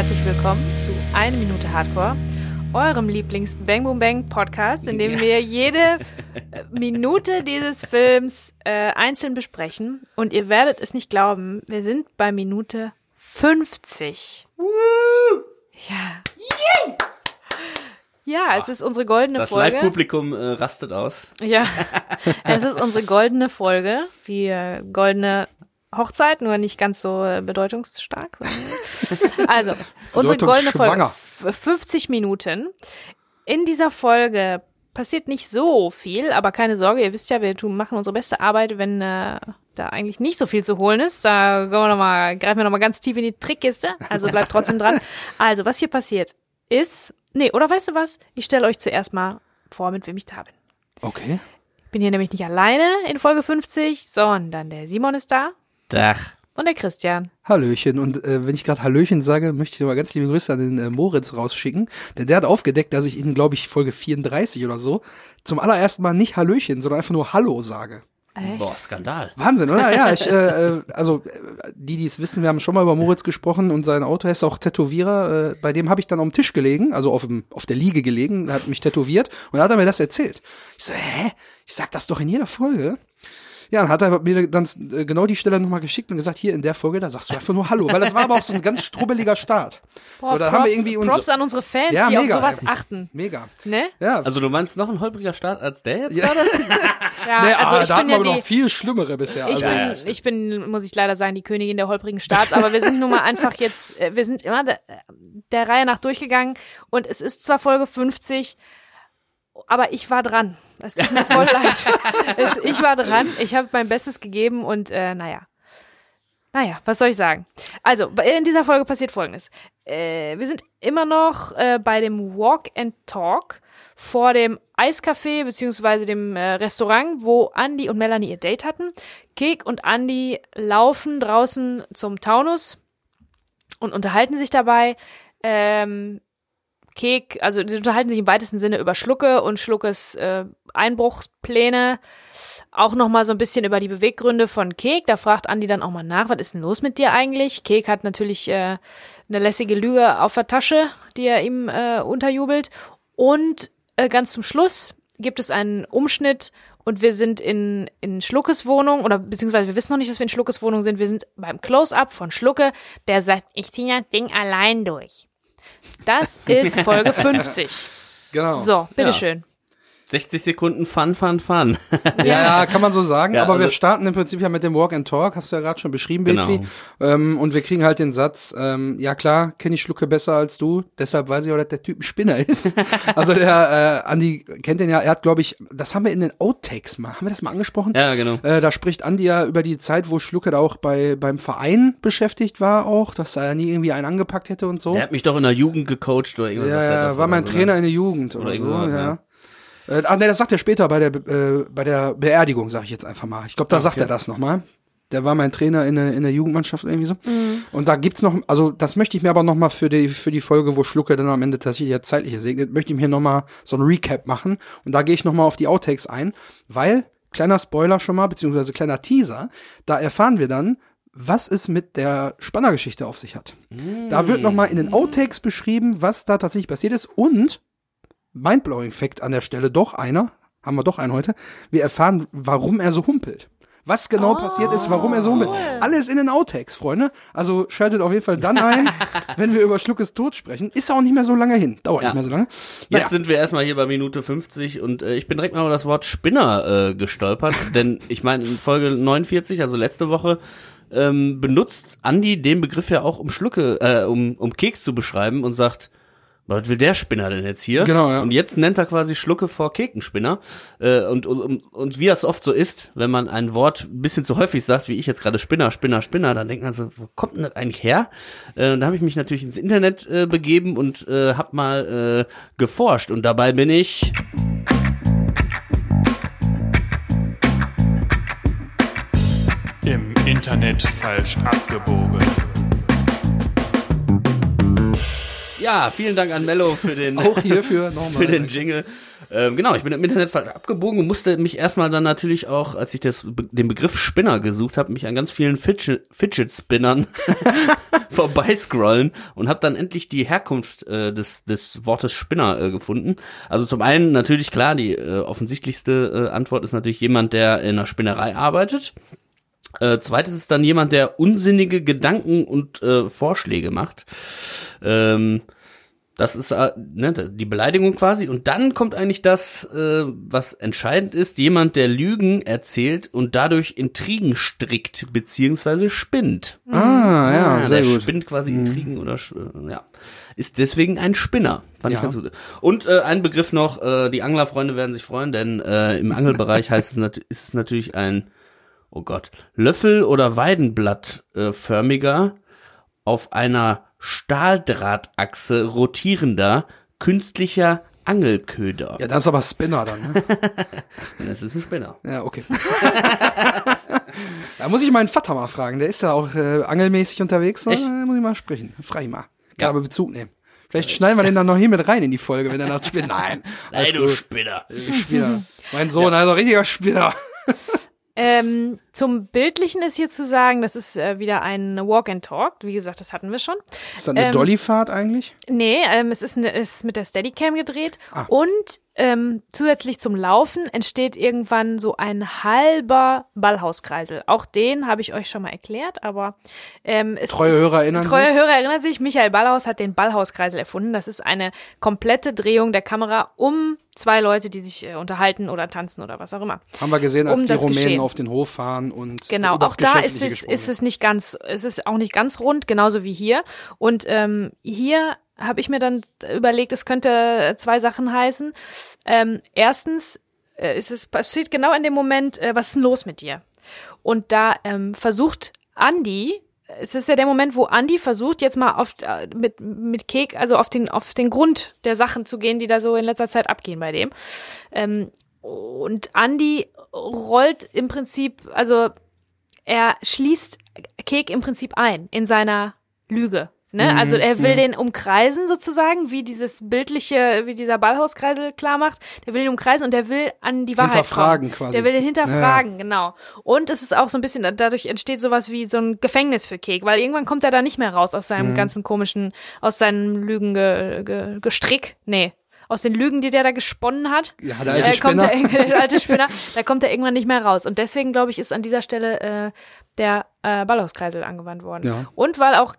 herzlich willkommen zu Eine Minute Hardcore, eurem Lieblings Bang Boom Bang Podcast, in dem wir jede Minute dieses Films äh, einzeln besprechen. Und ihr werdet es nicht glauben, wir sind bei Minute 50. Ja. Ja, es ist unsere goldene Das Folge. Live-Publikum äh, rastet aus. Ja, es ist unsere goldene Folge, äh, goldene Hochzeit, nur nicht ganz so äh, bedeutungsstark. Also, unsere goldene Folge, Bedeutungsschwanger. f- 50 Minuten. In dieser Folge passiert nicht so viel, aber keine Sorge, ihr wisst ja, wir tun, machen unsere beste Arbeit, wenn äh, da eigentlich nicht so viel zu holen ist. Da wir noch mal, greifen wir nochmal ganz tief in die Trickkiste, also bleibt trotzdem dran. Also, was hier passiert ist, nee, oder weißt du was? Ich stelle euch zuerst mal vor, mit wem ich da bin. Okay. Ich bin hier nämlich nicht alleine in Folge 50, sondern der Simon ist da Dach. und der Christian. Hallöchen. Und äh, wenn ich gerade Hallöchen sage, möchte ich mal ganz liebe Grüße an den äh, Moritz rausschicken. Denn der hat aufgedeckt, dass ich ihn, glaube ich, Folge 34 oder so, zum allerersten Mal nicht Hallöchen, sondern einfach nur Hallo sage. Echt? Boah, Skandal. Wahnsinn, oder? Ja, ich, äh, äh, also äh, die, die es wissen, wir haben schon mal über Moritz gesprochen und sein Auto heißt auch Tätowierer. Äh, bei dem habe ich dann auf dem Tisch gelegen, also auf, dem, auf der Liege gelegen, er hat mich tätowiert und dann hat er mir das erzählt. Ich so, hä? Ich sag das doch in jeder Folge. Ja, dann hat er mir dann äh, genau die Stelle nochmal geschickt und gesagt, hier in der Folge, da sagst du einfach nur Hallo, weil das war aber auch so ein ganz strubbeliger Start. Boah, so, da Props, haben wir irgendwie uns Props an unsere Fans, Ja, die mega. auf sowas achten. mega. Ne? Ja, Also du meinst noch ein holpriger Start als der jetzt Ja. gerade? Ja, nee, also ah, ich da bin hatten wir ja aber noch viel schlimmere bisher. ich Also, bin, ich bin, muss ich leider sagen, die Königin der holprigen Starts, aber wir sind nun mal einfach jetzt, äh, wir sind immer der, der Reihe nach durchgegangen und es ist zwar Folge 50, aber ich war dran. Es tut mir voll leid. Es, ich war dran, ich habe mein Bestes gegeben und äh, naja. Naja, was soll ich sagen? Also, in dieser Folge passiert Folgendes. Äh, wir sind immer noch äh, bei dem Walk and Talk vor dem Eiscafé beziehungsweise dem äh, Restaurant, wo Andy und Melanie ihr Date hatten. Kek und Andy laufen draußen zum Taunus und unterhalten sich dabei. Ähm, Kek, also die unterhalten sich im weitesten Sinne über Schlucke und Schluckes äh, Einbruchspläne. Auch noch mal so ein bisschen über die Beweggründe von Kek. Da fragt Andi dann auch mal nach, was ist denn los mit dir eigentlich? Kek hat natürlich äh, eine lässige Lüge auf der Tasche, die er ihm äh, unterjubelt. Und äh, ganz zum Schluss gibt es einen Umschnitt und wir sind in, in Schluckes Wohnung oder beziehungsweise wir wissen noch nicht, dass wir in Schluckes Wohnung sind. Wir sind beim Close-Up von Schlucke, der sagt, ich ziehe das Ding allein durch. Das ist Folge 50. genau. So, bitteschön. 60 Sekunden Fun, Fun, Fun. Ja, ja, kann man so sagen. Ja, aber wir also- starten im Prinzip ja mit dem Walk and Talk, hast du ja gerade schon beschrieben, Genau. Betsy. Ähm, und wir kriegen halt den Satz, ähm, ja klar, kenne ich Schlucke besser als du, deshalb weiß ich auch, dass der Typ ein Spinner ist. also der äh, Andi kennt den ja, er hat, glaube ich, das haben wir in den Outtakes mal, haben wir das mal angesprochen? Ja, genau. Äh, da spricht Andi ja über die Zeit, wo Schlucke da auch bei beim Verein beschäftigt war auch, dass er nie irgendwie einen angepackt hätte und so. Der hat mich doch in der Jugend gecoacht oder irgendwas. Ja, er ja, war oder mein Trainer ne? in der Jugend oder, Oder so, sowas, ja. Äh, ah, nee, das sagt er später bei der, äh, bei der Beerdigung, sag ich jetzt einfach mal. Ich glaube, da sagt er das nochmal. Der war mein Trainer in der, in der Jugendmannschaft irgendwie so. Und da gibt's noch, also das möchte ich mir aber nochmal für die, für die Folge, wo Schlucke dann am Ende tatsächlich ja zeitliche segnet, möchte ich mir nochmal so ein Recap machen. Und da gehe ich nochmal auf die Outtakes ein, weil, kleiner Spoiler schon mal, beziehungsweise kleiner Teaser, da erfahren wir dann, was es mit der Spannergeschichte auf sich hat. Da wird nochmal in den Outtakes beschrieben, was da tatsächlich passiert ist und Mindblowing Fact an der Stelle, doch einer, haben wir doch einen heute. Wir erfahren, warum er so humpelt. Was genau passiert ist, warum er so humpelt. Alles in den Outtakes, Freunde. Also schaltet auf jeden Fall dann ein, wenn wir über Schluckes Tod sprechen. Ist auch nicht mehr so lange hin. Dauert Ja. nicht mehr so lange. Jetzt Naja. sind wir erstmal hier bei Minute 50 und äh, ich bin direkt mal über das Wort Spinner äh, gestolpert, denn ich meine in Folge 49, also letzte Woche, ähm, benutzt Andi den Begriff ja auch um Schlucke, äh, um, um Keks zu beschreiben und sagt, was will der Spinner denn jetzt hier? Genau, ja. Und jetzt nennt er quasi Schlucke vor Kekenspinner. Äh, und, und, und, wie das oft so ist, wenn man ein Wort ein bisschen zu häufig sagt, wie ich jetzt gerade Spinner, Spinner, Spinner, dann denkt man so, wo kommt denn das eigentlich her? Äh, und da habe ich mich natürlich ins Internet äh, begeben und äh, habe mal äh, geforscht. Und dabei bin ich Im Internet falsch abgebogen. Ja, vielen Dank an Mello für den, Auch hierfür nochmal. für den Jingle. Ähm, genau, ich bin im Internet falsch abgebogen und musste mich erstmal dann natürlich auch, als ich das, den Begriff Spinner gesucht habe, mich an ganz vielen Fidget, Fidget Spinnern vorbeiscrollen und habe dann endlich die Herkunft äh, des, des Wortes Spinner äh, gefunden. Also zum einen natürlich klar, die äh, offensichtlichste äh, Antwort ist natürlich jemand, der in einer Spinnerei arbeitet. Äh, zweites ist dann jemand, der unsinnige Gedanken und äh, Vorschläge macht. Ähm, das ist äh, ne, die Beleidigung quasi. Und dann kommt eigentlich das, äh, was entscheidend ist, jemand, der Lügen erzählt und dadurch Intrigen strickt, beziehungsweise spinnt. Ah, ja, Ah, sehr der gut. spinnt quasi Intrigen oder ja. Ist deswegen ein Spinner. Fand Ja. ich ganz gut. Und äh, ein Begriff noch, äh, die Anglerfreunde werden sich freuen, denn äh, im Angelbereich heißt es ist es natürlich ein, oh Gott, Löffel- oder Weidenblattförmiger äh, auf einer Stahldrahtachse rotierender künstlicher Angelköder. Ja, das ist aber Spinner dann, ne? Das ist ein Spinner. Ja, okay. da muss ich meinen Vater mal fragen. Der ist ja auch äh, angelmäßig unterwegs. Da muss ich mal sprechen. Frag ihn mal. Kann Ja. aber Bezug nehmen. Vielleicht schneiden wir den dann noch hier mit rein in die Folge, wenn er nach Spinner. Nein. Nein, du gut. Spinner. Spinner. Mein Sohn, also richtiger Spinner. Ähm, zum Bildlichen ist hier zu sagen, das ist äh, wieder ein Walk and Talk. Wie gesagt, das hatten wir schon. Ist das eine Ähm, Dollyfahrt eigentlich? Nee, ähm, es ist, eine, ist mit der Steadicam gedreht Ah. und ähm, zusätzlich zum Laufen entsteht irgendwann so ein halber Ballhauskreisel. Auch den habe ich euch schon mal erklärt, aber ähm, es Treue Hörer erinnern treue sich? Hörer erinnern sich. Michael Ballhaus hat den Ballhauskreisel erfunden. Das ist eine komplette Drehung der Kamera um zwei Leute, die sich äh, unterhalten oder tanzen oder was auch immer. Haben wir gesehen, als um die Rumänen Geschehen. auf den Hof fahren und Genau, auch da ist es, ist es nicht ganz, es ist auch nicht ganz rund, genauso wie hier. Und ähm, hier habe ich mir dann überlegt, es könnte zwei Sachen heißen. Ähm, erstens äh, ist es passiert genau in dem Moment, äh, was ist denn los mit dir? Und da ähm, versucht Andy, es ist ja der Moment, wo Andy versucht, jetzt mal auf, äh, mit, mit Kek, also auf den, auf den Grund der Sachen zu gehen, die da so in letzter Zeit abgehen bei dem. Ähm, und Andy rollt im Prinzip, also er schließt Kek im Prinzip ein in seiner Lüge. Ne? Also er will den umkreisen sozusagen, wie dieses bildliche, wie dieser Ballhauskreisel klar macht. Der will ihn umkreisen und der will an die Wahrheit Hinterfragen kommen. quasi. Der will den hinterfragen, genau. Und es ist auch so ein bisschen, dadurch entsteht sowas wie so ein Gefängnis für Kek, weil irgendwann kommt er da nicht mehr raus aus Mhm. seinem ganzen komischen, aus seinem Lügengestrick. Ge, Gestrick. nee. Aus den Lügen, die der da gesponnen hat Ja, der alte äh, kommt Spinner. der, der alte Spinner, da kommt er irgendwann nicht mehr raus. Und deswegen, glaube ich, ist an dieser Stelle äh, der äh, Ballhauskreisel angewandt worden. Ja. Und weil auch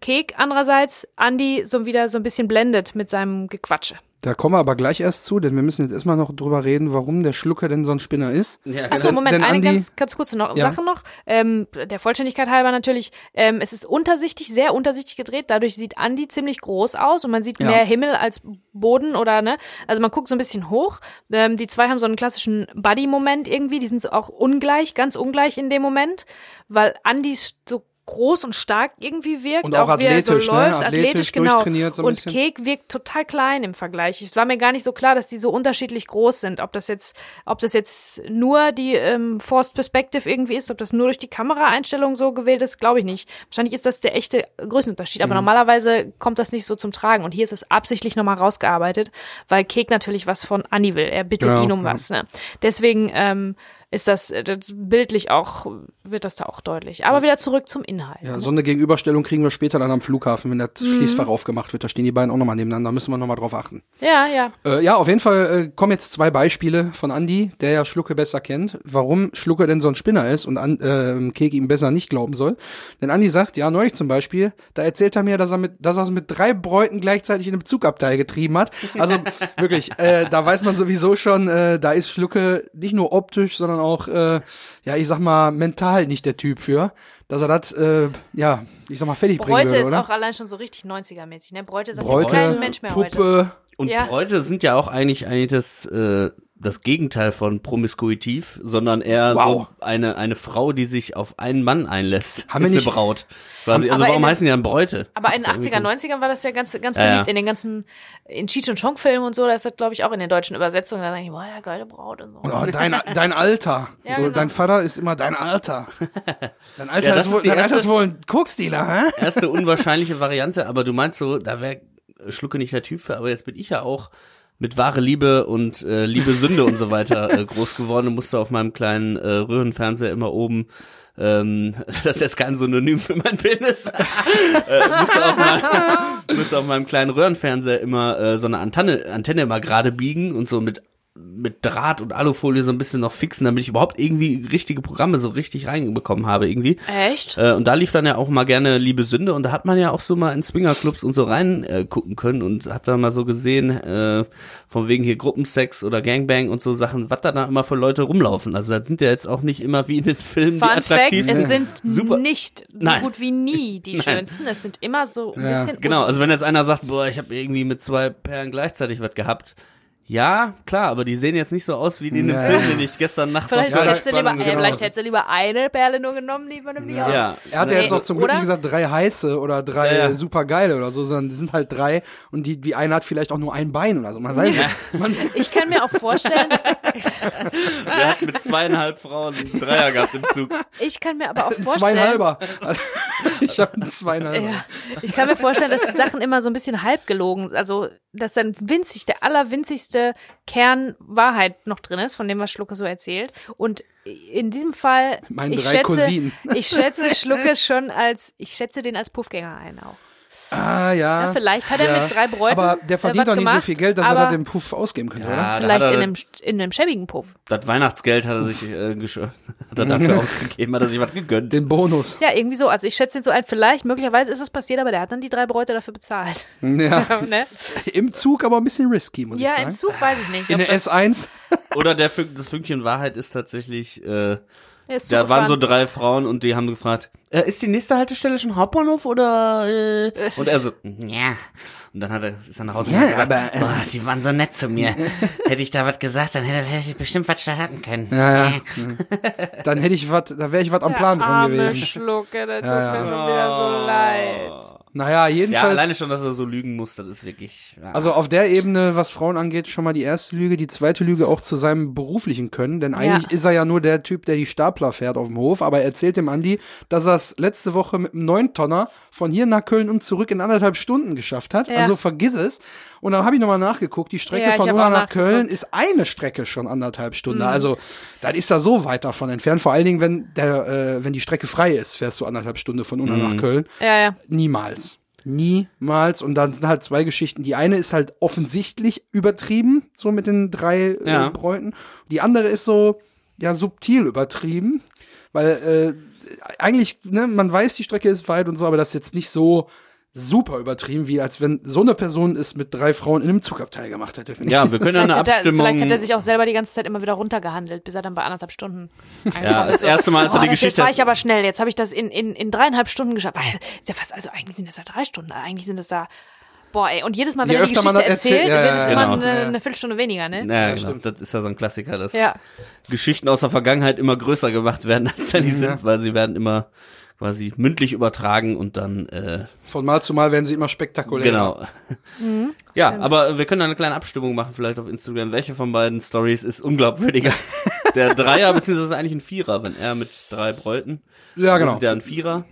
Kek andererseits Andy so wieder so ein bisschen blendet mit seinem Gequatsche. Da kommen wir aber gleich erst zu, denn wir müssen jetzt erstmal noch drüber reden, warum der Schlucker denn so ein Spinner ist. Ja, Achso, Moment, denn eine Andi- ganz, ganz kurze noch, Ja. Sache noch. Ähm, der Vollständigkeit halber natürlich, ähm, es ist untersichtig, sehr untersichtig gedreht. Dadurch sieht Andy ziemlich groß aus und man sieht Ja. mehr Himmel als Boden oder ne. Also man guckt so ein bisschen hoch. Ähm, die zwei haben so einen klassischen Buddy-Moment irgendwie. Die sind so auch ungleich, ganz ungleich in dem Moment, weil Andy so groß und stark irgendwie wirkt. Und auch wie er so ne? läuft, Athletisch, athletisch, genau. so und. Kek wirkt total klein im Vergleich. Es war mir gar nicht so klar, dass die so unterschiedlich groß sind. Ob das jetzt, ob das jetzt nur die ähm, Forced Perspective irgendwie ist, ob das nur durch die Kameraeinstellung so gewählt ist, glaube ich nicht. Wahrscheinlich ist das der echte Größenunterschied. Mhm. Aber normalerweise kommt das nicht so zum Tragen. Und hier ist es absichtlich nochmal rausgearbeitet, weil Kek natürlich was von Annie will. Er bittet Genau, ihn um ja. was. Ne? Deswegen ähm, ist das, äh, das bildlich auch, wird das da auch deutlich. Aber wieder zurück zum Inhalt. Ja, so eine Gegenüberstellung kriegen wir später dann am Flughafen, wenn das Mhm. Schließfach aufgemacht wird. Da stehen die beiden auch nochmal nebeneinander, müssen wir nochmal drauf achten. ja. ja. Äh, ja, auf jeden Fall äh, kommen jetzt zwei Beispiele von Andy, der ja Schlucke besser kennt, warum Schlucke denn so ein Spinner ist und an, äh, Kek ihm besser nicht glauben soll. Denn Andy sagt, ja, neulich zum Beispiel, da erzählt er mir, dass er mit, dass er es mit drei Bräuten gleichzeitig in einem Zugabteil getrieben hat. Also wirklich, äh, da weiß man sowieso schon, äh, da ist Schlucke nicht nur optisch, sondern auch, äh, ja, ich sag mal, mental nicht der Typ für, dass er das, äh, ja, ich sag mal, fertig bringen Bräute würde, ist oder? auch allein schon so richtig 90er-mäßig, ne? Bräute sagt Bräute, kein Mensch mehr heute. Puppe, Und Ja. Bräute sind ja auch eigentlich, eigentlich das, äh, das Gegenteil von promiskuitiv, sondern eher Wow. so eine, eine Frau, die sich auf einen Mann einlässt. Haben wir ist nicht- eine Braut. Quasi. Also warum in- heißen die dann Bräute? Aber in den Das ist 80er, irgendwie 90ern war das ja ganz, ganz Ja, beliebt. ja. In den ganzen, in Cheech und Chong Filmen und so, da ist das, glaube ich, auch in den deutschen Übersetzungen. Da denke ich, boah, ja, geile Braut und so. Auch dein, dein Alter. Ja, so, genau. Dein Vater ist immer dein Alter. Dein Alter, Ja, ist, wohl, dein Alter erste- ist wohl ein Koksdealer, hä? erste unwahrscheinliche Variante, aber du meinst so, da wäre Schlucke nicht der Typ für, aber jetzt bin ich ja auch mit wahre Liebe und äh, Liebe Sünde und so weiter äh, groß geworden und musste auf meinem kleinen äh, Röhrenfernseher immer oben ähm, das ist jetzt kein Synonym für mein Penis. äh, musste, auf mein, musste auf meinem kleinen Röhrenfernseher immer äh, so eine Antenne, Antenne immer gerade biegen und so mit mit Draht und Alufolie so ein bisschen noch fixen, damit ich überhaupt irgendwie richtige Programme so richtig reinbekommen habe irgendwie. Echt? Äh, und da lief dann ja auch mal gerne Liebe Sünde und da hat man ja auch so mal in Swingerclubs und so rein äh, gucken können und hat da mal so gesehen, äh, von wegen hier Gruppensex oder Gangbang und so Sachen, was da dann immer für Leute rumlaufen. Also da sind ja jetzt auch nicht immer wie in den Filmen Fun die Fact, attraktivsten. es sind Super. nicht so Nein. gut wie nie die Nein. schönsten. Es sind immer so ein Ja. bisschen. Genau, also wenn jetzt einer sagt, boah, ich habe irgendwie mit zwei Perlen gleichzeitig was gehabt. Ja, klar, aber die sehen jetzt nicht so aus wie die in dem Ja. Film, den ich gestern Nacht Vielleicht, noch hättest du lieber, gesehen vielleicht habe. hättest du lieber eine Perle nur genommen, lieber nämlich auch. Ja. Er hat ja Nee, jetzt auch zum Glück oder? nicht gesagt drei heiße oder drei Ja, ja. super geile oder so, sondern die sind halt drei und die, die eine hat vielleicht auch nur ein Bein oder so. Man weiß Ja. nicht. Man, Ich kann mir auch vorstellen, Der hat mit zweieinhalb Frauen einen Dreier gehabt im Zug. ich kann mir aber auch vorstellen, zweieinhalber. ich habe einen zweieinhalber. Ja, ich kann mir vorstellen, dass die Sachen immer so ein bisschen halb gelogen sind. Also, dass dann winzig, der allerwinzigste Kern Wahrheit noch drin ist, von dem, was Schlucke so erzählt. Und in diesem Fall, ich drei schätze, ich schätze Schlucke schon als, ich schätze den als Puffgänger ein auch. Ah, ja. Ja, vielleicht hat er ja. mit drei Bräuten, Aber der verdient doch nicht so gemacht, viel Geld, dass er da den Puff ausgeben könnte, oder? Ja, da Vielleicht er, in einem, in einem schäbigen Puff. das Weihnachtsgeld hat er sich äh, hat er dafür ausgegeben, hat er sich was gegönnt. Den Bonus. Ja, irgendwie so. Also ich schätze ihn so ein, vielleicht, möglicherweise ist das passiert, aber der hat dann die drei Bräute dafür bezahlt. Ja. ne? Im Zug aber ein bisschen risky, muss Ja, ich sagen. im Zug weiß ich nicht. In der das- S1. Oder der Fün- das Fünkchen Wahrheit ist tatsächlich, äh, Er ist da waren so drei Frauen und die haben gefragt, äh, ist die nächste Haltestelle schon Hauptbahnhof oder äh? und er so, ja. Und dann hat er ist er nach Hause Ja, gesagt, aber, äh, boah, die waren so nett zu mir. hätte ich da was gesagt, dann hätte, hätte ich bestimmt was starten können. Ja, ja. Äh. Dann hätte ich was, da wäre ich was am Plan dran gewesen. Schlucke, der tut Ja, ja. mir schon wieder so leid. Naja, Ja, jedenfalls. alleine schon, dass er so lügen muss, das ist wirklich. Ja. Also auf der Ebene, was Frauen angeht, schon mal die erste Lüge, die zweite Lüge auch zu seinem beruflichen Können, denn eigentlich Ja. ist er ja nur der Typ, der die Stapler fährt auf dem Hof, aber er erzählt dem Andi, dass er es letzte Woche mit einem Neuntonner von hier nach Köln und zurück in anderthalb Stunden geschafft hat. Ja. Also vergiss es. Und dann habe ich nochmal nachgeguckt, die Strecke Ja, von Unna nach Köln ist eine Strecke schon anderthalb Stunden. Mhm. Also dann ist er so weit davon entfernt. Vor allen Dingen, wenn der, äh, wenn die Strecke frei ist, fährst du anderthalb Stunden von Unna nach Köln. Ja, ja. Niemals. Niemals. Und dann sind halt zwei Geschichten. Die eine ist halt offensichtlich übertrieben, so mit den drei Ja. äh, Bräuten. Die andere ist so, ja, subtil übertrieben. Weil äh, eigentlich, ne, man weiß, die Strecke ist weit und so, aber das ist jetzt nicht so super übertrieben, wie als wenn so eine Person es mit drei Frauen in einem Zugabteil gemacht hätte. ja, wir können ja Vielleicht eine hat, er, Abstimmung. vielleicht hat er sich auch selber die ganze Zeit immer wieder runtergehandelt, bis er dann bei anderthalb Stunden ja, das erste Mal, als er Oh, die das, jetzt Geschichte. war ich aber schnell. Jetzt habe ich das in, in, in dreieinhalb Stunden geschafft. Weil, ist ja fast, also eigentlich sind das ja drei Stunden. Eigentlich sind das da, boah, ey. Und jedes Mal, wenn Je er die Geschichte das erzählt- erzählt, ja, wird ja, es genau. immer eine, Ja. eine Viertelstunde weniger, ne? ja, genau, stimmt. das ist ja so ein Klassiker, dass Ja. Geschichten aus der Vergangenheit immer größer gemacht werden, als sie Mhm. sind, weil sie werden immer quasi mündlich übertragen und dann äh, Von Mal zu Mal werden sie immer spektakulärer. genau. ja, aber wir können eine kleine Abstimmung machen, vielleicht auf Instagram. Welche von beiden Stories ist unglaubwürdiger? Der Dreier beziehungsweise eigentlich ein Vierer, wenn er mit drei Bräuten. Ja, genau. Ist der ein Vierer?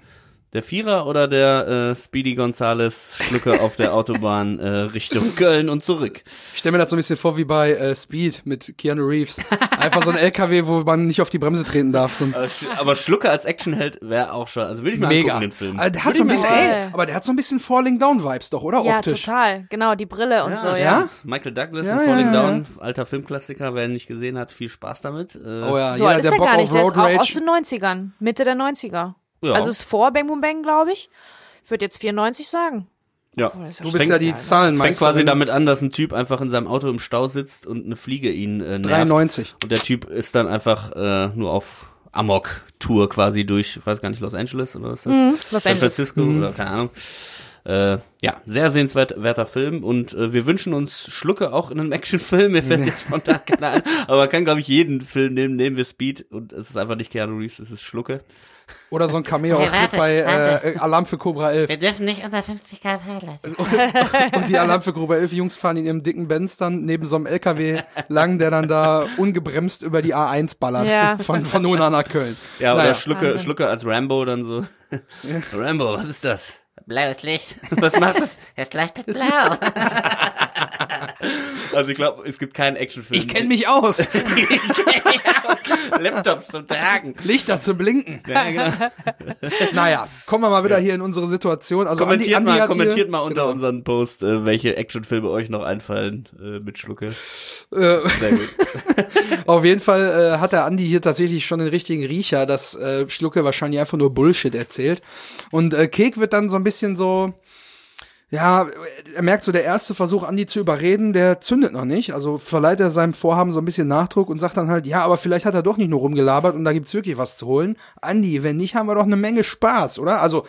Der Vierer oder der äh, Speedy Gonzales Schlucke auf der Autobahn äh, Richtung Köln und zurück? Ich stelle mir das so ein bisschen vor wie bei äh, Speed mit Keanu Reeves. Einfach so ein LKW, wo man nicht auf die Bremse treten darf. So ein Aber, Sch- aber Schlucke als Actionheld wäre auch schon. Also würde ich mal Mega. angucken, den Film. Aber der hat so ein bisschen, ey, aber der hat so ein bisschen Falling Down Vibes doch, oder? Ja, Optisch. total. Genau, die Brille und so, ja. ja? Michael Douglas Ja, in Falling ja, ja. Down, alter Filmklassiker. Wer ihn nicht gesehen hat, viel Spaß damit. Äh, Oh ja, So jeder, ist der er Bock gar auf nicht. Der ist auch aus den 90ern. Mitte der 90er. Ja. Also ist vor Bang Boom Bang, glaube ich. Ich würde jetzt 94 sagen. ja. Oh, Du bist fängt- ja die Es Zahlen fängt quasi damit an, dass ein Typ einfach in seinem Auto im Stau sitzt und eine Fliege ihn äh, nervt. 93. Und der Typ ist dann einfach äh, nur auf Amok-Tour quasi durch, ich weiß gar nicht, Los Angeles oder was ist das? Mhm, Los San Angeles. Francisco oder keine Ahnung. Äh, ja, sehr sehenswerter Film und äh, wir wünschen uns Schlucke auch in einem Actionfilm. Mir fällt jetzt spontan keiner ein, aber man kann, glaube ich, jeden Film nehmen. Nehmen wir Speed und es ist einfach nicht Keanu Reeves, es ist Schlucke. Oder so ein Cameo-Auftritt Hey, bei warte. äh, Alarm für Cobra 11. Wir dürfen nicht unter 50 km/h lassen. Und die Alarm für Cobra 11 Jungs fahren in ihrem dicken Benz dann neben so einem LKW lang, der dann da ungebremst über die A1 ballert. Ja. Von, von Unna nach Köln. Ja, oder Naja. Schlucke, Schlucke als Rambo dann so. Rambo, was ist das? Blaues Licht. Was macht es? Es leuchtet blau. Also ich glaube, es gibt keinen Actionfilm. Ich kenne mich aus. Laptops zum Tragen. Lichter zum Blinken. Ja, genau. Naja, kommen wir mal wieder hier in unsere Situation. Also Andi, Kommentiert, Andi mal, hat kommentiert hier, mal unter genau, unseren Post, äh, welche Actionfilme euch noch einfallen äh, mit Schlucke. Äh, Sehr gut. Auf jeden Fall äh, hat der Andi hier tatsächlich schon den richtigen Riecher, dass äh, Schlucke wahrscheinlich einfach nur Bullshit erzählt. Und äh, Kek wird dann so ein bisschen so, ja, er merkt so, der erste Versuch, Andi zu überreden, der zündet noch nicht. Also verleiht er seinem Vorhaben so ein bisschen Nachdruck und sagt dann halt, ja, aber vielleicht hat er doch nicht nur rumgelabert und da gibt's wirklich was zu holen. Andi, wenn nicht, haben wir doch eine Menge Spaß, oder? Also,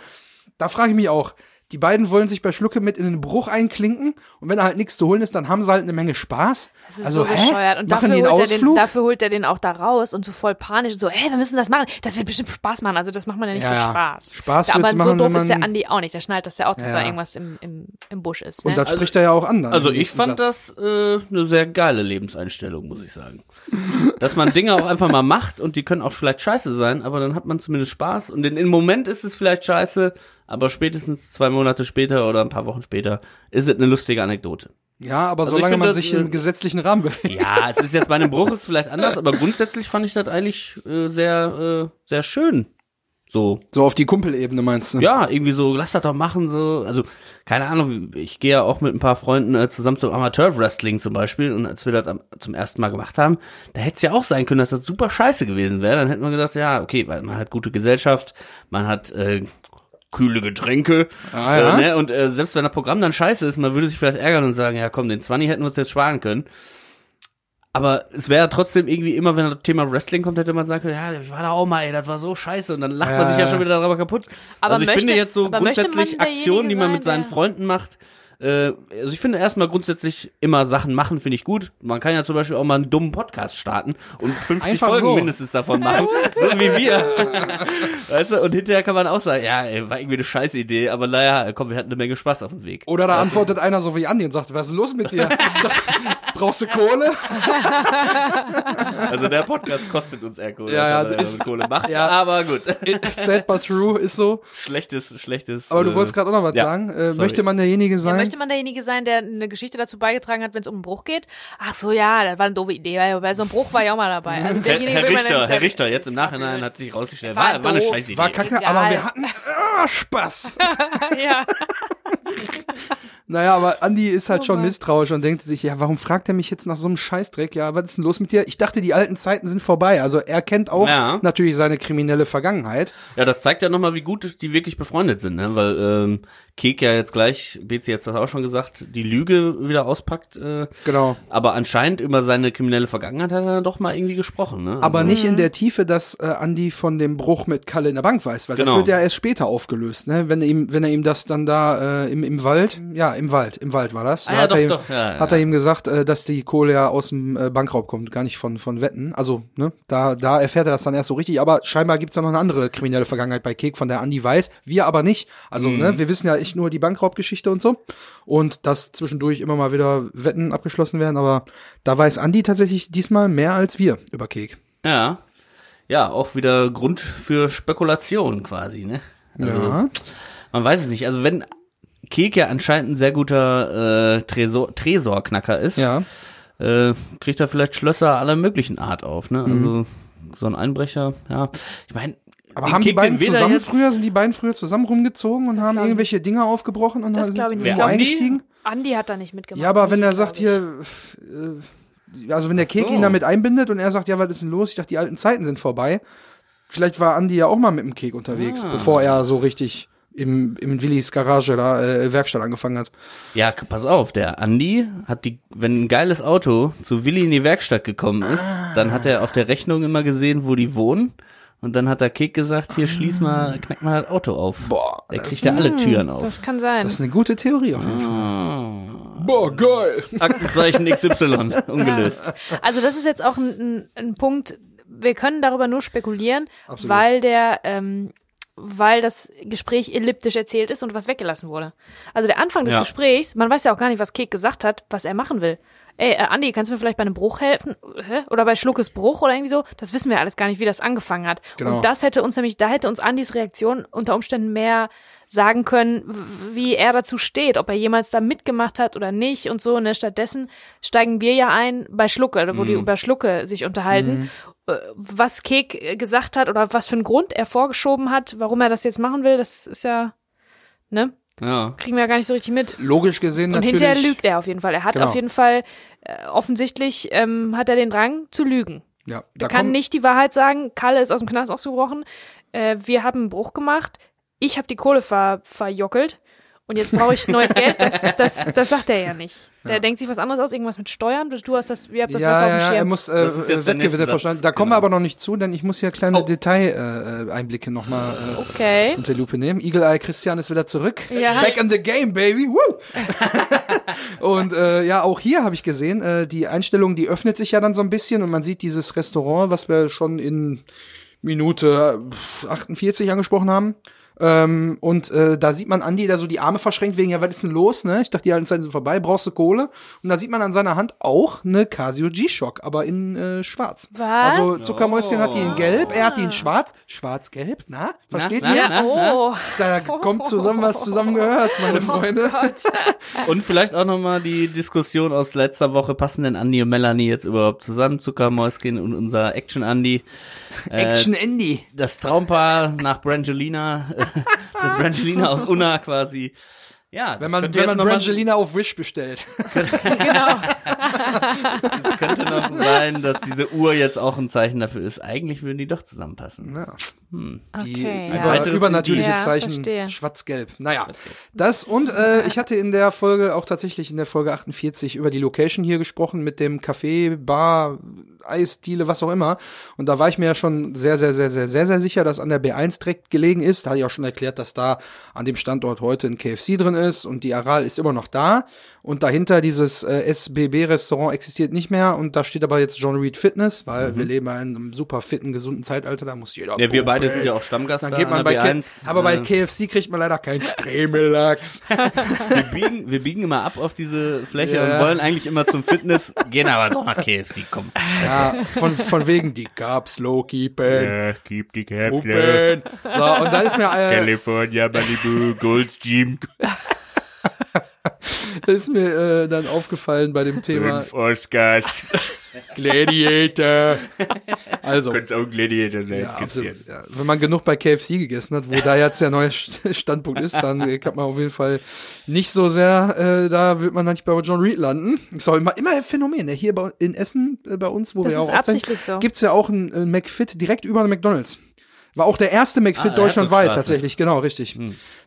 da frage ich mich auch. Die beiden wollen sich bei Schlucke mit in den Bruch einklinken und wenn da halt nichts zu holen ist, dann haben sie halt eine Menge Spaß. Das ist also, so bescheuert. Und dafür holt, er den, Ausflug? dafür holt er den auch da raus und so voll panisch, so, hey, wir müssen das machen. Das wird bestimmt Spaß machen. Also das macht man ja nicht Ja, für. Spaß. Spaß ja, aber so machen, doof ist der Andi auch nicht. Der schnallt das ja auch, dass Ja. da irgendwas im, im, im Busch ist. Ne? Und das spricht er ja auch an. dann Also ich fand Satz. das äh, eine sehr geile Lebenseinstellung, muss ich sagen. Dass man Dinge auch einfach mal macht und die können auch vielleicht scheiße sein, aber dann hat man zumindest Spaß und in, im Moment ist es vielleicht scheiße, aber spätestens zwei Monate später oder ein paar Wochen später ist es eine lustige Anekdote. Ja, aber Also solange finde man das, sich äh, im gesetzlichen Rahmen bewegt. Ja, es ist jetzt bei einem Bruch ist vielleicht anders, aber grundsätzlich fand ich das eigentlich äh, sehr, äh, sehr schön. So, So auf die Kumpelebene meinst du? ja, irgendwie so, lass das doch machen, so. Also, keine Ahnung, ich gehe ja auch mit ein paar Freunden äh, zusammen zum Amateur-Wrestling zum Beispiel und als wir das zum ersten Mal gemacht haben, da hätte es ja auch sein können, dass das super scheiße gewesen wäre. Dann hätten wir gesagt, ja, okay, weil man hat gute Gesellschaft, man hat äh, kühle Getränke, Ah, ja. äh, ne? und äh, selbst wenn das Programm dann scheiße ist, man würde sich vielleicht ärgern und sagen, ja komm, den 20 hätten wir uns jetzt sparen können. Aber es wäre trotzdem irgendwie immer, wenn das Thema Wrestling kommt, hätte man sagen können, ja, ich war da auch mal, ey, das war so scheiße. Und dann lacht man Ja, sich ja ja. schon wieder darüber kaputt. Aber also ich möchte- finde jetzt so man grundsätzlich Aktionen, die man mit sein, seinen Freunden macht, äh, also ich finde erstmal grundsätzlich immer Sachen machen, finde ich gut. Man kann ja zum Beispiel auch mal einen dummen Podcast starten und 50 Einfach Folgen so. mindestens davon machen, so wie wir. weißt du, und hinterher kann man auch sagen, ja, ey, war irgendwie eine scheiß Idee, aber naja, komm, wir hatten eine Menge Spaß auf dem Weg. Oder da antwortet einer so wie Andi und sagt, was ist los mit dir? Brauchst du Kohle? Also der Podcast kostet uns eher Kohle, Ja, ja, das ist- Kohle macht, ja. aber gut. Sad but true, ist so. Schlechtes, schlechtes. Aber du äh, wolltest gerade auch noch was ja, sagen. Äh, möchte man derjenige sein? Möchte man derjenige sein, der eine Geschichte dazu beigetragen hat, wenn es um einen Bruch geht? Ach so, ja, das war eine doofe Idee, weil bei so einem Bruch war ich auch mal dabei. Also Herr, derjenige Herr Richter, Herr Richter, jetzt im Nachhinein blöd. hat sich rausgestellt, War war, war eine scheiß Idee. War kacke, Egal. aber wir hatten ah, Spaß. ja. Naja, aber Andi ist halt Oh schon Mann. misstrauisch und denkt sich, ja, warum fragt er mich jetzt nach so einem Scheißdreck? Ja, was ist denn los mit dir? Ich dachte, die alten Zeiten sind vorbei. Also er kennt auch Ja. natürlich seine kriminelle Vergangenheit. Ja, das zeigt ja nochmal, wie gut die wirklich befreundet sind, ne? Weil ähm, Kek ja jetzt gleich, Bezi jetzt das auch schon gesagt, die Lüge wieder auspackt. Äh, Genau. aber anscheinend über seine kriminelle Vergangenheit hat er dann doch mal irgendwie gesprochen, ne? Aber also, nicht in der Tiefe, dass äh, Andi von dem Bruch mit Kalle in der Bank weiß, weil Genau. das wird ja erst später aufgelöst, ne? Wenn er ihm, wenn er ihm das dann da äh, im, im Wald, ja, im Wald, im Wald war das. Ah Da ja, hat doch, er ihm, doch, ja, hat ja. er ihm gesagt, äh, dass die Kohle ja aus dem äh, Bankraub kommt, gar nicht von von Wetten. Also, ne, da da erfährt er das dann erst so richtig, aber scheinbar gibt's da noch eine andere kriminelle Vergangenheit bei Kek, von der Andi weiß, wir aber nicht. Also, Mhm. ne, wir wissen ja echt nur die Bankraubgeschichte und so und dass zwischendurch immer mal wieder Wetten abgeschlossen werden, aber da weiß Andi tatsächlich diesmal mehr als wir über Kek. Ja. Ja, auch wieder Grund für Spekulation quasi, ne? Also, Ja. man weiß es nicht. Also wenn Kek ja anscheinend ein sehr guter äh, Tresor, Tresorknacker ist, Ja. äh, kriegt er vielleicht Schlösser aller möglichen Art auf, ne? Also so ein Einbrecher, ja. Ich meine, Aber haben die beiden zusammen früher, sind die beiden früher zusammen rumgezogen und haben glaub ich irgendwelche Dinge aufgebrochen und Das haben- irgendwo Andi? eingestiegen? Andi hat da nicht mitgemacht. Ja, aber wenn er sagt hier, äh, also wenn der Kek so. ihn damit einbindet und er sagt, ja, was ist denn los? Ich dachte, die alten Zeiten sind vorbei. Vielleicht war Andi ja auch mal mit dem Kek unterwegs, Ah. bevor er so richtig im, im Willis Garage da, äh, Werkstatt angefangen hat. Ja, pass auf, der Andi hat die, wenn ein geiles Auto zu Willi in die Werkstatt gekommen ist, dann hat er auf der Rechnung immer gesehen, wo die wohnen. Und dann hat der Kek gesagt, hier schließ mal, knack mal das Auto auf. Boah, Der kriegt ja alle Türen auf. Das kann sein. das ist eine gute Theorie auf jeden Fall. Ah. Boah, geil. Aktenzeichen XY, ungelöst. Also das ist jetzt auch ein, ein, ein Punkt, wir können darüber nur spekulieren, Absolut. weil der, ähm, weil das Gespräch elliptisch erzählt ist und was weggelassen wurde. Also der Anfang des Ja. Gesprächs, man weiß ja auch gar nicht, was Kek gesagt hat, was er machen will. Ey, äh, Andi, kannst du mir vielleicht bei einem Bruch helfen? Hä? Oder bei Schluckes Bruch oder irgendwie so? Das wissen wir alles gar nicht, wie das angefangen hat. Genau. Und das hätte uns nämlich, da hätte uns Andis Reaktion unter Umständen mehr sagen können, wie er dazu steht, ob er jemals da mitgemacht hat oder nicht und so. Ne? Stattdessen steigen wir ja ein bei Schlucke, wo die über Schlucke sich unterhalten. Äh, Was Kek äh, gesagt hat oder was für einen Grund er vorgeschoben hat, warum er das jetzt machen will, das ist ja, ne? Ja. Kriegen wir ja gar nicht so richtig mit. Logisch gesehen Und natürlich. hinterher lügt er auf jeden Fall. Er hat Genau. auf jeden Fall, äh, offensichtlich ähm, hat er den Drang zu lügen. Ja, Er kann nicht die Wahrheit sagen, Kalle ist aus dem Knast ausgebrochen, äh, wir haben einen Bruch gemacht, ich habe die Kohle ver verjockelt und jetzt brauche ich neues Geld. Das, das, das sagt er ja nicht. Der denkt sich was anderes aus, irgendwas mit Steuern. Du hast das, ihr habt das ja, besser auf ja, dem ja, er Schirm. muss äh, Wettgewinne verstanden. Da kommen wir genau. aber noch nicht zu, denn ich muss hier kleine Oh. Detail-Einblicke noch nochmal äh, Okay. unter Lupe nehmen. Eagle Eye Christian ist wieder zurück. Ja. Back in the game, baby. Woo! und äh, ja, auch hier habe ich gesehen, äh, die Einstellung, die öffnet sich ja dann so ein bisschen und man sieht dieses Restaurant, was wir schon in Minute äh, 48 angesprochen haben. Ähm, und äh, da sieht man Andi, der so die Arme verschränkt wegen, ja, was ist denn los, ne? Ich dachte, die halten Zeit sind vorbei, brauchst du Kohle? Und da sieht man an seiner Hand auch eine Casio G-Shock, aber in äh, schwarz. Was? Also Zuckermäuschen hat die in gelb, er hat die in schwarz. Schwarz-gelb, na? Versteht na, ihr? na? Oh, Da kommt zusammen, was zusammengehört, meine Freunde. Und vielleicht auch nochmal die Diskussion aus letzter Woche, passen denn Andy und Melanie jetzt überhaupt zusammen, Zuckermäuschen und unser Action-Andy? Äh, Action Andy. das Traumpaar nach Brangelina, äh, das Brangelina aus Unna quasi. Ja, das Wenn man, wenn man Brangelina auf Wish bestellt. Es könnte noch sein, dass diese Uhr jetzt auch ein Zeichen dafür ist. Eigentlich würden die doch zusammenpassen. Ja. Die Okay, über, ja. Übernatürliches. Ja, Zeichen verstehe. schwarz-gelb. Naja, das und äh, ich hatte in der Folge, auch tatsächlich in der Folge 48, über die Location hier gesprochen mit dem Café, Bar, Eisdiele, was auch immer. Und da war ich mir ja schon sehr, sehr, sehr, sehr, sehr, sehr sicher, dass an der B1 direkt gelegen ist. Da hatte ich auch schon erklärt, dass da an dem Standort heute ein KFC drin ist und die Aral ist immer noch da. Und dahinter dieses äh, SBB-Restaurant existiert nicht mehr. Und da steht aber jetzt John Reed Fitness, weil wir leben ja in einem super fitten, gesunden Zeitalter. Da muss jeder Mhm. Ja, wir beide sind ja auch Stammgast Dann da geht man an bei der K B1. aber bei äh, KFC kriegt man leider keinen Stremellachs. wir, biegen, wir biegen immer ab auf diese Fläche Ja. und wollen eigentlich immer zum Fitness, gehen aber doch nach KFC, komm. ja, von, von wegen die Cups low keepen. Ja, keep die Cap Puppen. So, und dann ist mir, äh, California, Malibu, Goldstream, ist mir äh, dann aufgefallen bei dem Thema Oscars. Gladiator. Also, Könnte auch ein Gladiator sein, ja, absolut, ja. wenn man genug bei KFC gegessen hat, wo da jetzt der neue St- Standpunkt ist, dann äh, kann man auf jeden Fall nicht so sehr, äh, da wird man nicht bei John Reed landen. Ist auch immer, immer ein Phänomen. Ja, hier bei, in Essen äh, bei uns, wo Das wir auch aufzeichnen, absichtlich so. gibt's ja auch einen äh, McFit direkt über den McDonalds. War auch der erste McFit Ah, deutschlandweit tatsächlich, genau, richtig.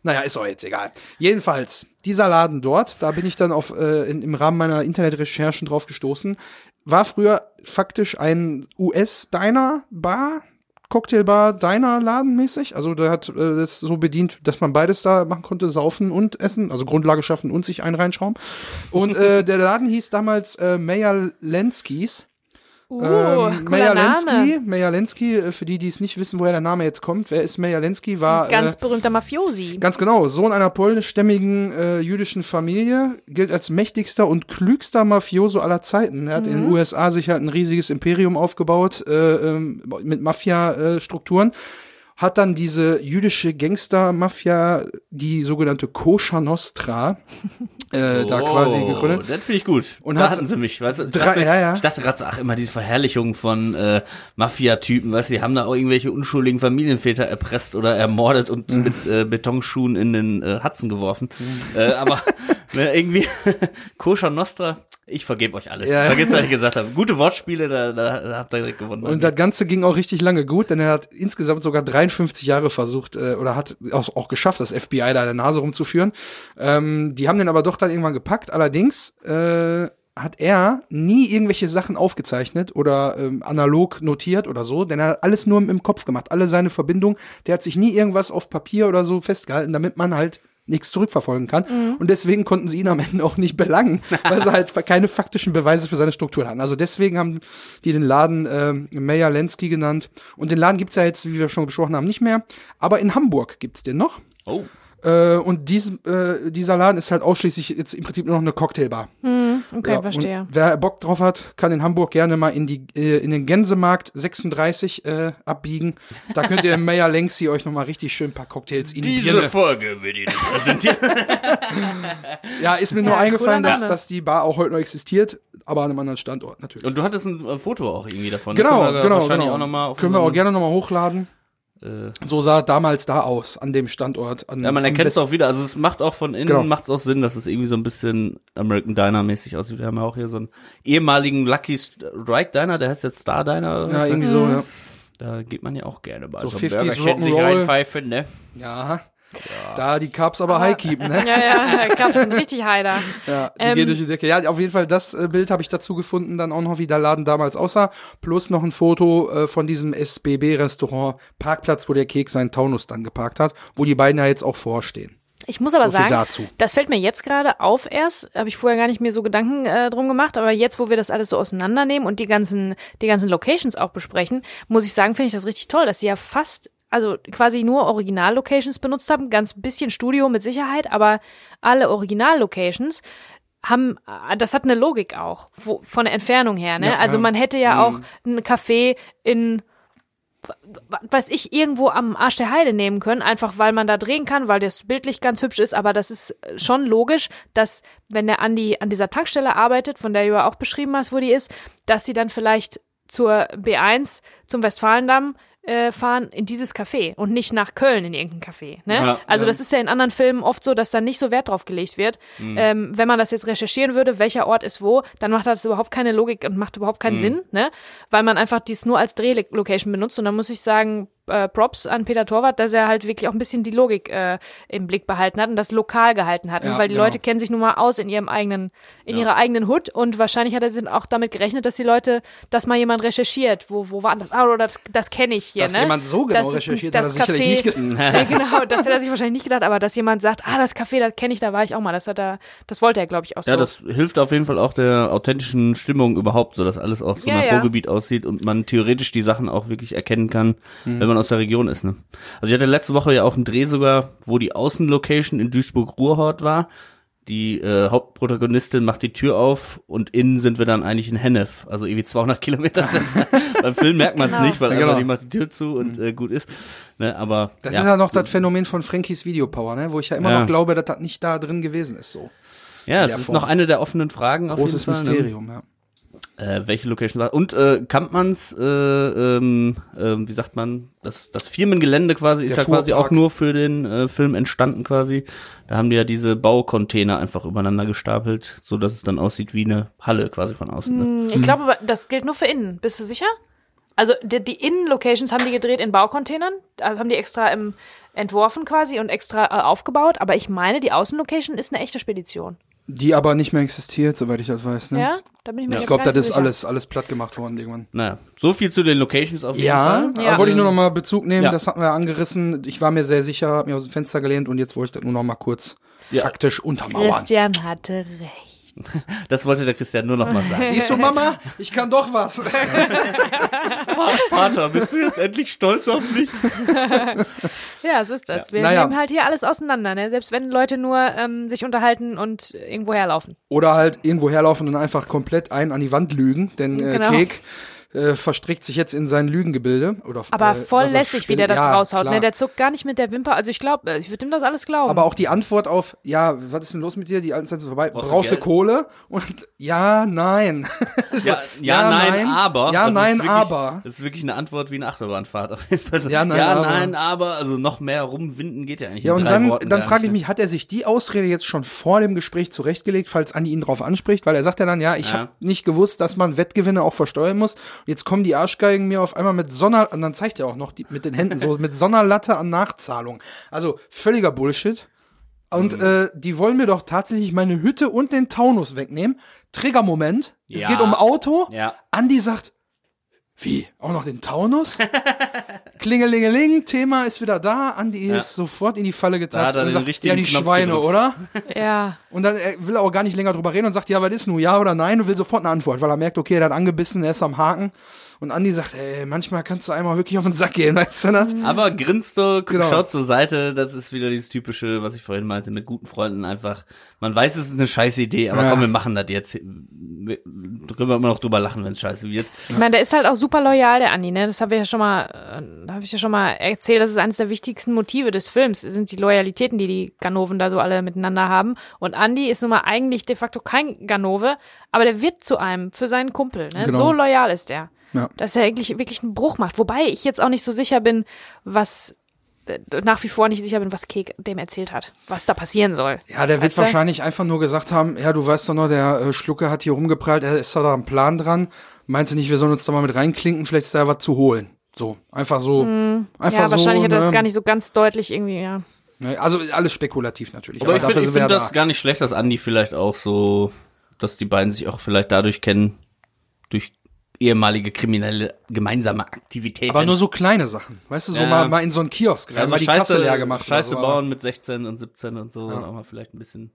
Naja, ist auch jetzt egal. Jedenfalls, dieser Laden dort, da bin ich dann auf, äh, in, im Rahmen meiner Internetrecherchen drauf gestoßen, war früher faktisch ein US-Diner-Bar, Cocktailbar, Diner-Laden mäßig. Also der hat äh, das so bedient, dass man beides da machen konnte, saufen und essen, also Grundlage schaffen und sich einen reinschrauben. Und äh, der Laden hieß damals äh, Meyer Lenskis. Uh, Ähm. Meyer Lenski, äh, für die, die es nicht wissen, woher der Name jetzt kommt, wer ist Meyer Lenski, war Ganz äh, berühmter Mafiosi. ganz genau Sohn einer polnischstämmigen äh, jüdischen Familie, gilt als mächtigster und klügster Mafioso aller Zeiten. Er hat in den USA sich halt ein riesiges Imperium aufgebaut äh, ähm, mit Mafia-Strukturen. Hat dann diese jüdische Gangster-Mafia, die sogenannte Kosher Nostra, äh, da quasi gegründet. Oh, Das finde ich gut. Und da hat hatten sie mich, weißt du? Ich drei- dachte, ja, ja. ich dachte gerade, ach, immer diese Verherrlichung von äh, Mafia-Typen, weißt du, die haben da auch irgendwelche unschuldigen Familienväter erpresst oder ermordet und Mhm. mit äh, Betonschuhen in den äh, Hudson geworfen. Äh, aber ne, irgendwie, Koscher Nostra, ich vergebe euch alles. Ja. Vergiss, was ich gesagt habe. Gute Wortspiele, da, da, da habt ihr direkt gewonnen. Und das Ganze ging auch richtig lange gut, denn er hat insgesamt sogar 53 Jahre versucht äh, oder hat auch, auch geschafft, das FBI da in der Nase rumzuführen. Ähm, die haben den aber doch dann irgendwann gepackt. Allerdings äh, hat er nie irgendwelche Sachen aufgezeichnet oder ähm, analog notiert oder so, denn er hat alles nur im Kopf gemacht, alle seine Verbindungen. Der hat sich nie irgendwas auf Papier oder so festgehalten, damit man halt nichts zurückverfolgen kann. Und deswegen konnten sie ihn am Ende auch nicht belangen, weil sie halt keine faktischen Beweise für seine Strukturen hatten. Also deswegen haben die den Laden ähm, Meyer Lenski genannt. Und den Laden gibt's ja jetzt, wie wir schon besprochen haben, nicht mehr. Aber in Hamburg gibt's den noch. oh, Äh, und dies, äh, dieser Laden ist halt ausschließlich jetzt im Prinzip nur noch eine Cocktailbar. Okay, Ja, verstehe. Wer Bock drauf hat, kann in Hamburg gerne mal in die äh, in den Gänsemarkt 36 äh, abbiegen. Da könnt ihr im Meyer Lengsi euch noch mal richtig schön ein paar Cocktails in die Birne. Folge wird Ihnen präsentiert. Ja, ist mir nur Ja, eingefallen, dass, dass die Bar auch heute noch existiert, aber an einem anderen Standort natürlich. Und du hattest ein äh, Foto auch irgendwie davon. genau, Können wir genau, genau. auch Können wir gerne noch mal hochladen. Äh, So sah damals da aus, an dem Standort. An, ja, man erkennt es auch wieder. Also es macht auch von innen, Genau. macht es auch Sinn, dass es irgendwie so ein bisschen American Diner mäßig aussieht. Wir haben ja auch hier so einen ehemaligen Lucky Strike Diner, der heißt jetzt Star Diner. oder Ja, irgendwie so, ja. Da geht man ja auch gerne bei So einem 50s Burgerchen sich Rock'n'Roll. ne? Ja. Da die Carbs aber high keepen, ne? Ja, ja, da gab's einen richtig Heider. Ja, die Ähm, geht durch die Decke. Ja, auf jeden Fall, das äh, Bild habe ich dazu gefunden, dann auch noch, wie der Laden damals aussah. Plus noch ein Foto äh, von diesem SBB-Restaurant Parkplatz, wo der Keks seinen Taunus dann geparkt hat, wo die beiden ja jetzt auch vorstehen. Ich muss aber So sagen, dazu. das fällt mir jetzt gerade auf erst, habe ich vorher gar nicht mehr so Gedanken äh, drum gemacht, aber jetzt, wo wir das alles so auseinandernehmen und die ganzen, die ganzen Locations auch besprechen, muss ich sagen, finde ich das richtig toll, dass sie ja fast, also quasi nur Original-Locations benutzt haben, ganz bisschen Studio mit Sicherheit, aber alle Original-Locations haben, äh, das hat eine Logik auch, wo, von der Entfernung her, ne? Ja, also man hätte ja auch ein Café in weiß ich, irgendwo am Arsch der Heide nehmen können, einfach weil man da drehen kann, weil das bildlich ganz hübsch ist, aber das ist schon logisch, dass wenn der Andi an dieser Tankstelle arbeitet, von der du ja auch beschrieben hast, wo die ist, dass die dann vielleicht zur B1 zum Westfalendamm äh, fahren in dieses Café und nicht nach Köln in irgendein Café. Ne? Ja, also ja. das ist ja in anderen Filmen oft so, dass da nicht so Wert drauf gelegt wird. Ähm, wenn man das jetzt recherchieren würde, welcher Ort ist wo, dann macht das überhaupt keine Logik und macht überhaupt keinen Sinn, ne? Weil man einfach dies nur als Drehlocation benutzt. Und dann muss ich sagen, äh, Props an Peter Torwart, dass er halt wirklich auch ein bisschen die Logik äh, im Blick behalten hat und das lokal gehalten hat. Ja, weil die genau. Leute kennen sich nun mal aus in ihrem eigenen, in ihrer eigenen Hut und wahrscheinlich hat er sich auch damit gerechnet, dass die Leute, dass mal jemand recherchiert, wo, wo war denn das? Ah, oder das, das kenne ich hier, Dass ne? jemand so genau Das ist recherchiert, das hat er sicherlich nicht Café- ja, genau, das hätte er sich wahrscheinlich nicht gedacht, aber dass jemand sagt, ah, das Café, das kenne ich, da war ich auch mal, das hat er, das wollte er, glaube ich, auch so. Ja, das hilft auf jeden Fall auch der authentischen Stimmung überhaupt, so dass alles auch so Ja, nach ja. Ruhrgebiet aussieht und man theoretisch die Sachen auch wirklich erkennen kann, Mhm. wenn man aus der Region ist. Ne? Also ich hatte letzte Woche ja auch einen Dreh sogar, wo die Außenlocation in Duisburg-Ruhrhort war. Die äh, Hauptprotagonistin macht die Tür auf und innen sind wir dann eigentlich in Hennef, also irgendwie 200 Kilometer. Beim Film merkt man es Genau. nicht, weil Ja, einfach genau. die macht die Tür zu und äh, gut ist. Ne, aber Das ja, ist ja noch das Phänomen von Frankies Videopower, ne? wo ich ja immer Ja. noch glaube, dass das nicht da drin gewesen ist. So ja, es ist Form. noch eine der offenen Fragen. Auf großes jeden Fall, ne? Mysterium, ja. Äh, welche Location war. Und äh, Kampmanns, äh, ähm, ähm, wie sagt man, das, das Firmengelände quasi ist Der ja quasi auch nur für den äh, Film entstanden quasi. Da haben die ja diese Baucontainer einfach übereinander gestapelt, so dass es dann aussieht wie eine Halle quasi von außen. Ne? Ich glaube, aber das gilt nur für innen. Bist du sicher? Also die, die Innen-Locations haben die gedreht in Baucontainern, haben die extra im, entworfen quasi und extra äh, aufgebaut. Aber ich meine, die Außenlocation ist eine echte Spedition. Die aber nicht mehr existiert, soweit ich das weiß. Ne? Ja, da bin ich mir Ich jetzt glaube, das ist sicher. alles, alles platt gemacht worden irgendwann. Naja, so viel zu den Locations auf jeden Ja, Fall. da wollte ich nur noch mal Bezug nehmen, Ja. das hatten wir angerissen. Ich war mir sehr sicher, hab mir aus dem Fenster gelehnt und jetzt wollte ich das nur noch mal kurz faktisch untermauern. Christian hatte recht. Das wollte der Christian nur noch mal sagen. Siehst du, Mama? Ich kann doch was. Vater, bist du jetzt endlich stolz auf mich? Ja, so ist das. Wir Naja. nehmen halt hier alles auseinander, ne? Selbst wenn Leute nur ähm, sich unterhalten und irgendwo herlaufen. Oder halt irgendwo herlaufen und einfach komplett einen an die Wand lügen, denn äh, Genau. Kek äh, verstrickt sich jetzt in sein Lügengebilde. Oder, Aber äh, voll lässig, wie der das ja, raushaut. klar. Ne? Der zuckt gar nicht mit der Wimper. Also ich glaube, ich würde ihm das alles glauben. Aber auch die Antwort auf, ja, was ist denn los mit dir? Die alten Zeiten sind vorbei. Brauchst Brauchst, du? Kohle? Und ja, nein. Ja, ja, nein, aber. Ja, Das ist nein, wirklich, aber. Das ist wirklich eine Antwort wie eine Achterbahnfahrt auf jeden Fall. Ja, nein, ja, aber. nein, aber. Also noch mehr rumwinden geht ja eigentlich Ja, in und drei dann, Worten dann frage ich mich, hat er sich die Ausrede jetzt schon vor dem Gespräch zurechtgelegt, falls Andi ihn drauf anspricht? Weil er sagt ja dann, ja, ich Ja. habe nicht gewusst, dass man Wettgewinne auch versteuern muss. Jetzt kommen die Arschgeigen mir auf einmal mit Sonner, und dann zeigt er auch noch die, mit den Händen so, mit Sonderlatte an Nachzahlung. Also völliger Bullshit. Und Mhm. äh, die wollen mir doch tatsächlich meine Hütte und den Taunus wegnehmen. Triggermoment. Es Ja. geht um Auto. Ja. Andi sagt, wie? Auch noch den Taunus? Klingelingeling, Thema ist wieder da. Andi ist sofort in die Falle getappt er und sagt, ja, die Knopf Schweine, gedrückt. oder? ja. Und dann äh, will er auch gar nicht länger drüber reden und sagt, ja, was ist nun, ja oder nein? Und will sofort eine Antwort, weil er merkt, okay, der hat angebissen, er ist am Haken. Und Andi sagt, ey, manchmal kannst du einmal wirklich auf den Sack gehen, weißt du das? Aber grinst du, Genau. schaut zur Seite, das ist wieder dieses typische, was ich vorhin meinte, mit guten Freunden einfach. Man weiß, es ist eine scheiße Idee, aber Ja. komm, wir machen das jetzt. Wir, können wir immer noch drüber lachen, wenn es scheiße wird. Ich meine, der ist halt auch super loyal, der Andi, ne? Das habe ich ja schon mal, äh, habe ich ja schon mal erzählt. Das ist eines der wichtigsten Motive des Films, sind die Loyalitäten, die die Ganoven da so alle miteinander haben. Und Andi ist nun mal eigentlich de facto kein Ganove, aber der wird zu einem für seinen Kumpel. Ne? Genau. So loyal ist er. Ja. Dass er eigentlich wirklich einen Bruch macht. Wobei ich jetzt auch nicht so sicher bin, was äh, nach wie vor nicht sicher bin, was Kek dem erzählt hat, was da passieren soll. Ja, der wird wahrscheinlich einfach nur gesagt haben, ja, du weißt doch noch, der äh, Schlucke hat hier rumgeprallt, er ist da am Plan dran. Meinst du nicht, wir sollen uns da mal mit reinklinken, vielleicht ist da was zu holen. So, einfach so. Einfach Hm. ja, so, wahrscheinlich hat er das ne? gar nicht so ganz deutlich irgendwie, ja. Ne, Also alles spekulativ natürlich. Aber ich finde ich wir find das da. gar nicht schlecht, dass Andi vielleicht auch so, dass die beiden sich auch vielleicht dadurch kennen, durch ehemalige kriminelle gemeinsame Aktivitäten. Aber nur so kleine Sachen. Weißt du, so Ja. mal, mal in so einen Kiosk rein, also mal die Scheiße, Kasse leer gemacht. Scheiße oder so, bauen mit 16 und 17 und so, dann auch mal vielleicht ein bisschen,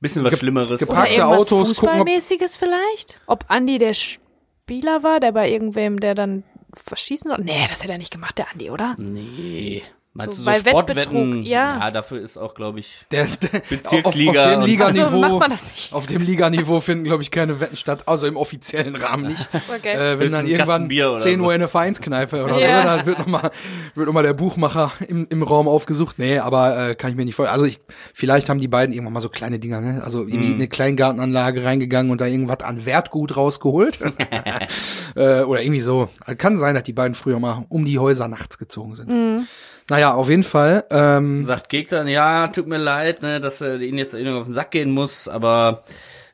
bisschen was Ge- Schlimmeres. geparkt- Oder Parkte irgendwas Autos, gucken, ob- Fußballmäßiges vielleicht? Ob Andi der Spieler war, der bei irgendwem, der dann verschießen soll? Nee, das hätte er nicht gemacht, der Andi, oder? Nee. Meinst So du bei so Sportwetten? Wettbetrug, ja. Ja, dafür ist auch, glaube ich, Der, der, Bezirksliga Auf, auf dem Liganiveau, so, nicht? Auf dem Liganiveau finden, glaube ich, keine Wetten statt, außer im offiziellen Rahmen nicht. Okay. Äh, wenn dann irgendwann Kasten Bier oder 10 so. Uhr in der Vereinskneipe oder Ja. so, dann wird nochmal wird noch mal der Buchmacher im, im Raum aufgesucht. Nee, aber äh, kann ich mir nicht vorstellen. Also ich, vielleicht haben die beiden irgendwann mal so kleine Dinger, ne? Also irgendwie in eine Kleingartenanlage reingegangen und da irgendwas an Wertgut rausgeholt. äh, oder irgendwie so. Kann sein, dass die beiden früher mal um die Häuser nachts gezogen sind. Mhm. Naja, auf jeden Fall. Ähm, sagt Geg dann, ja, tut mir leid, ne, dass er ihnen jetzt irgendwie auf den Sack gehen muss, aber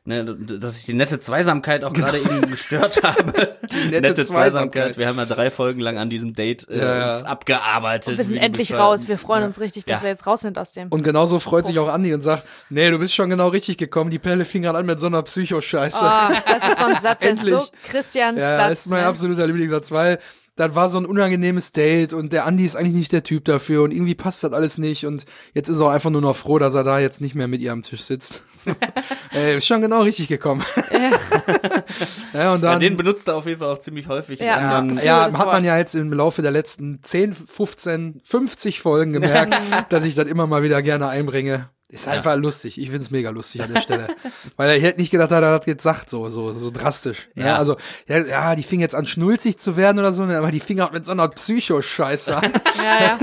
ne, dass ich die nette Zweisamkeit auch gerade eben gestört habe. Die nette Zweisamkeit. Wir haben ja drei Folgen lang an diesem Date äh, Ja, ja. uns abgearbeitet. Wir sind endlich bescheuert. raus. Wir freuen uns richtig, dass Ja. wir jetzt raus sind aus dem. Und genauso freut sich auch Andi und sagt, nee, du bist schon genau richtig gekommen. Die Pelle fing gerade an mit so einer Psychoscheiße. Ah, das ist so ein Satz, der ist so Endlich. Christians ja, Satz. das ist mein ne? absoluter Lieblingssatz, weil das war so ein unangenehmes Date und der Andi ist eigentlich nicht der Typ dafür und irgendwie passt das alles nicht und jetzt ist er auch einfach nur noch froh, dass er da jetzt nicht mehr mit ihr am Tisch sitzt. Ey, ist schon genau richtig gekommen. ja, und Ja, dann, den benutzt er auf jeden Fall auch ziemlich häufig. Ja, anderen- Gefühl ja, hat man ja jetzt im Laufe der letzten 10, 15, 50 Folgen gemerkt, dass ich das immer mal wieder gerne einbringe. Ist einfach lustig. Ich find's mega lustig an der Stelle. Weil ich hätte nicht gedacht, dass er das jetzt sagt, so, so, so drastisch. Ja. Ja. Also, ja, ja, die fing jetzt an, schnulzig zu werden oder so, ne, aber die fing halt mit so einer Psychoscheiße an. Ja, ja.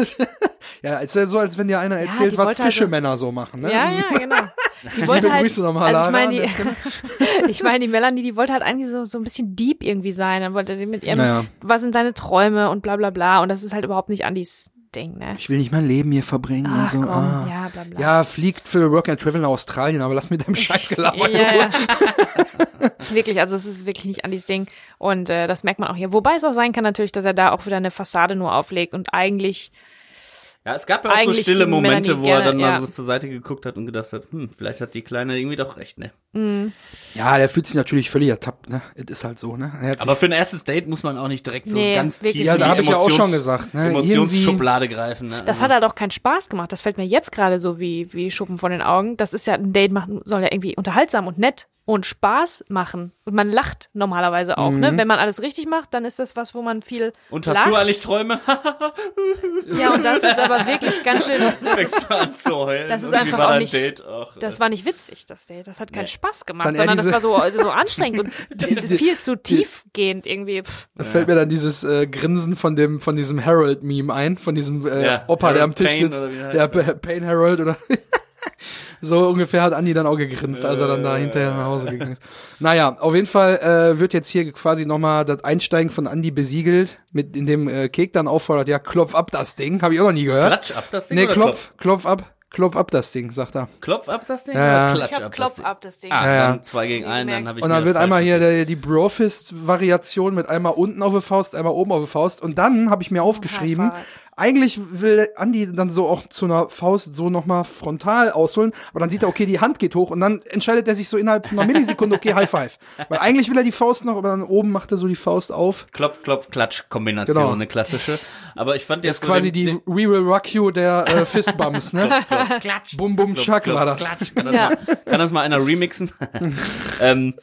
ja, ist ja so, als wenn dir einer erzählt, was also- Fischemänner so machen, ne? Ja, ja, genau. Die wollte halt, Grüße nochmal, also ich meine, die, ich meine, die Melanie, die wollte halt eigentlich so, so ein bisschen deep irgendwie sein. Dann wollte die mit ihrem, Naja. was sind deine Träume und bla bla bla. Und das ist halt überhaupt nicht Andys Ding, ne? Ich will nicht mein Leben hier verbringen Ach, und so. komm, ah. ja, bla bla. Ja, fliegt für Work and Travel nach Australien, aber lass mit dem Scheiß gelabert. Ja, ja. wirklich, also es ist wirklich nicht Andys Ding. Und äh, das merkt man auch hier. Wobei es auch sein kann natürlich, dass er da auch wieder eine Fassade nur auflegt und eigentlich Ja, es gab ja auch so Eigentlich stille Momente, Melanie wo er gerne, dann mal ja. so zur Seite geguckt hat und gedacht hat, hm, vielleicht hat die Kleine irgendwie doch recht, ne? Ja, der fühlt sich natürlich völlig ertappt, ne? Es ist halt so, ne? Er Aber für ein erstes Date muss man auch nicht direkt so Nee, ganz tief Ja, in da die habe ich ja auch schon gesagt, ne? Emotionsschublade greifen, ne? Das hat halt auch keinen Spaß gemacht. Das fällt mir jetzt gerade so wie, wie Schuppen von den Augen. Das ist ja ein Date machen, soll ja irgendwie unterhaltsam und nett und Spaß machen. Und man lacht normalerweise auch, ne? Wenn man alles richtig macht, dann ist das was, wo man viel und hast lacht. du eigentlich Träume? Ja, und das ist aber wirklich ganz schön. Du an zu heulen. Das ist einfach war auch dein nicht- Date? Ach, Das äh, war nicht witzig, das Date. Das hat keinen Nee. Spaß gemacht, Dann sondern das war so, also so anstrengend und viel zu tiefgehend irgendwie. Pff. Da fällt mir dann dieses äh, Grinsen von dem von diesem Harold-Meme ein, von diesem äh, Ja, Opa, der am Harold Tisch Payne sitzt. Ja? Pa- Payne Harold oder so ungefähr hat Andi dann auch gegrinst, als er dann da hinterher nach Hause gegangen ist. Naja, auf jeden Fall äh, wird jetzt hier quasi nochmal das Einsteigen von Andi besiegelt, mit in dem äh, Kek dann auffordert, ja, klopf ab das Ding. Habe ich auch noch nie gehört. Klatsch ab das Ding nee, oder klopf, klopf ab, klopf ab das Ding, sagt er. Klopf ab das Ding Ja, oder klatsch Ich hab ab Klopf das Ding? ab, das Ding. Ah, Ja, ja. dann zwei gegen einen, dann habe ich Und dann wird einmal hier der, die Brofist-Variation mit einmal unten auf der Faust, einmal oben auf der Faust. Und dann habe ich mir aufgeschrieben. Eigentlich will Andy dann so auch zu einer Faust so nochmal frontal ausholen, aber dann sieht er, okay, die Hand geht hoch und dann entscheidet er sich so innerhalb von einer Millisekunde, okay, High Five. Weil eigentlich will er die Faust noch, aber dann oben macht er so die Faust auf. Klopf, Klopf, Klatsch Kombination, Genau. eine klassische. Aber ich fand Das jetzt ist quasi die We Will Rock You der äh, Fistbumps, ne? Klatsch. Bum Bum Klopf, Chuck Klopf, war das. Klatsch. Kann das, Ja. mal, kann das mal einer remixen? ähm,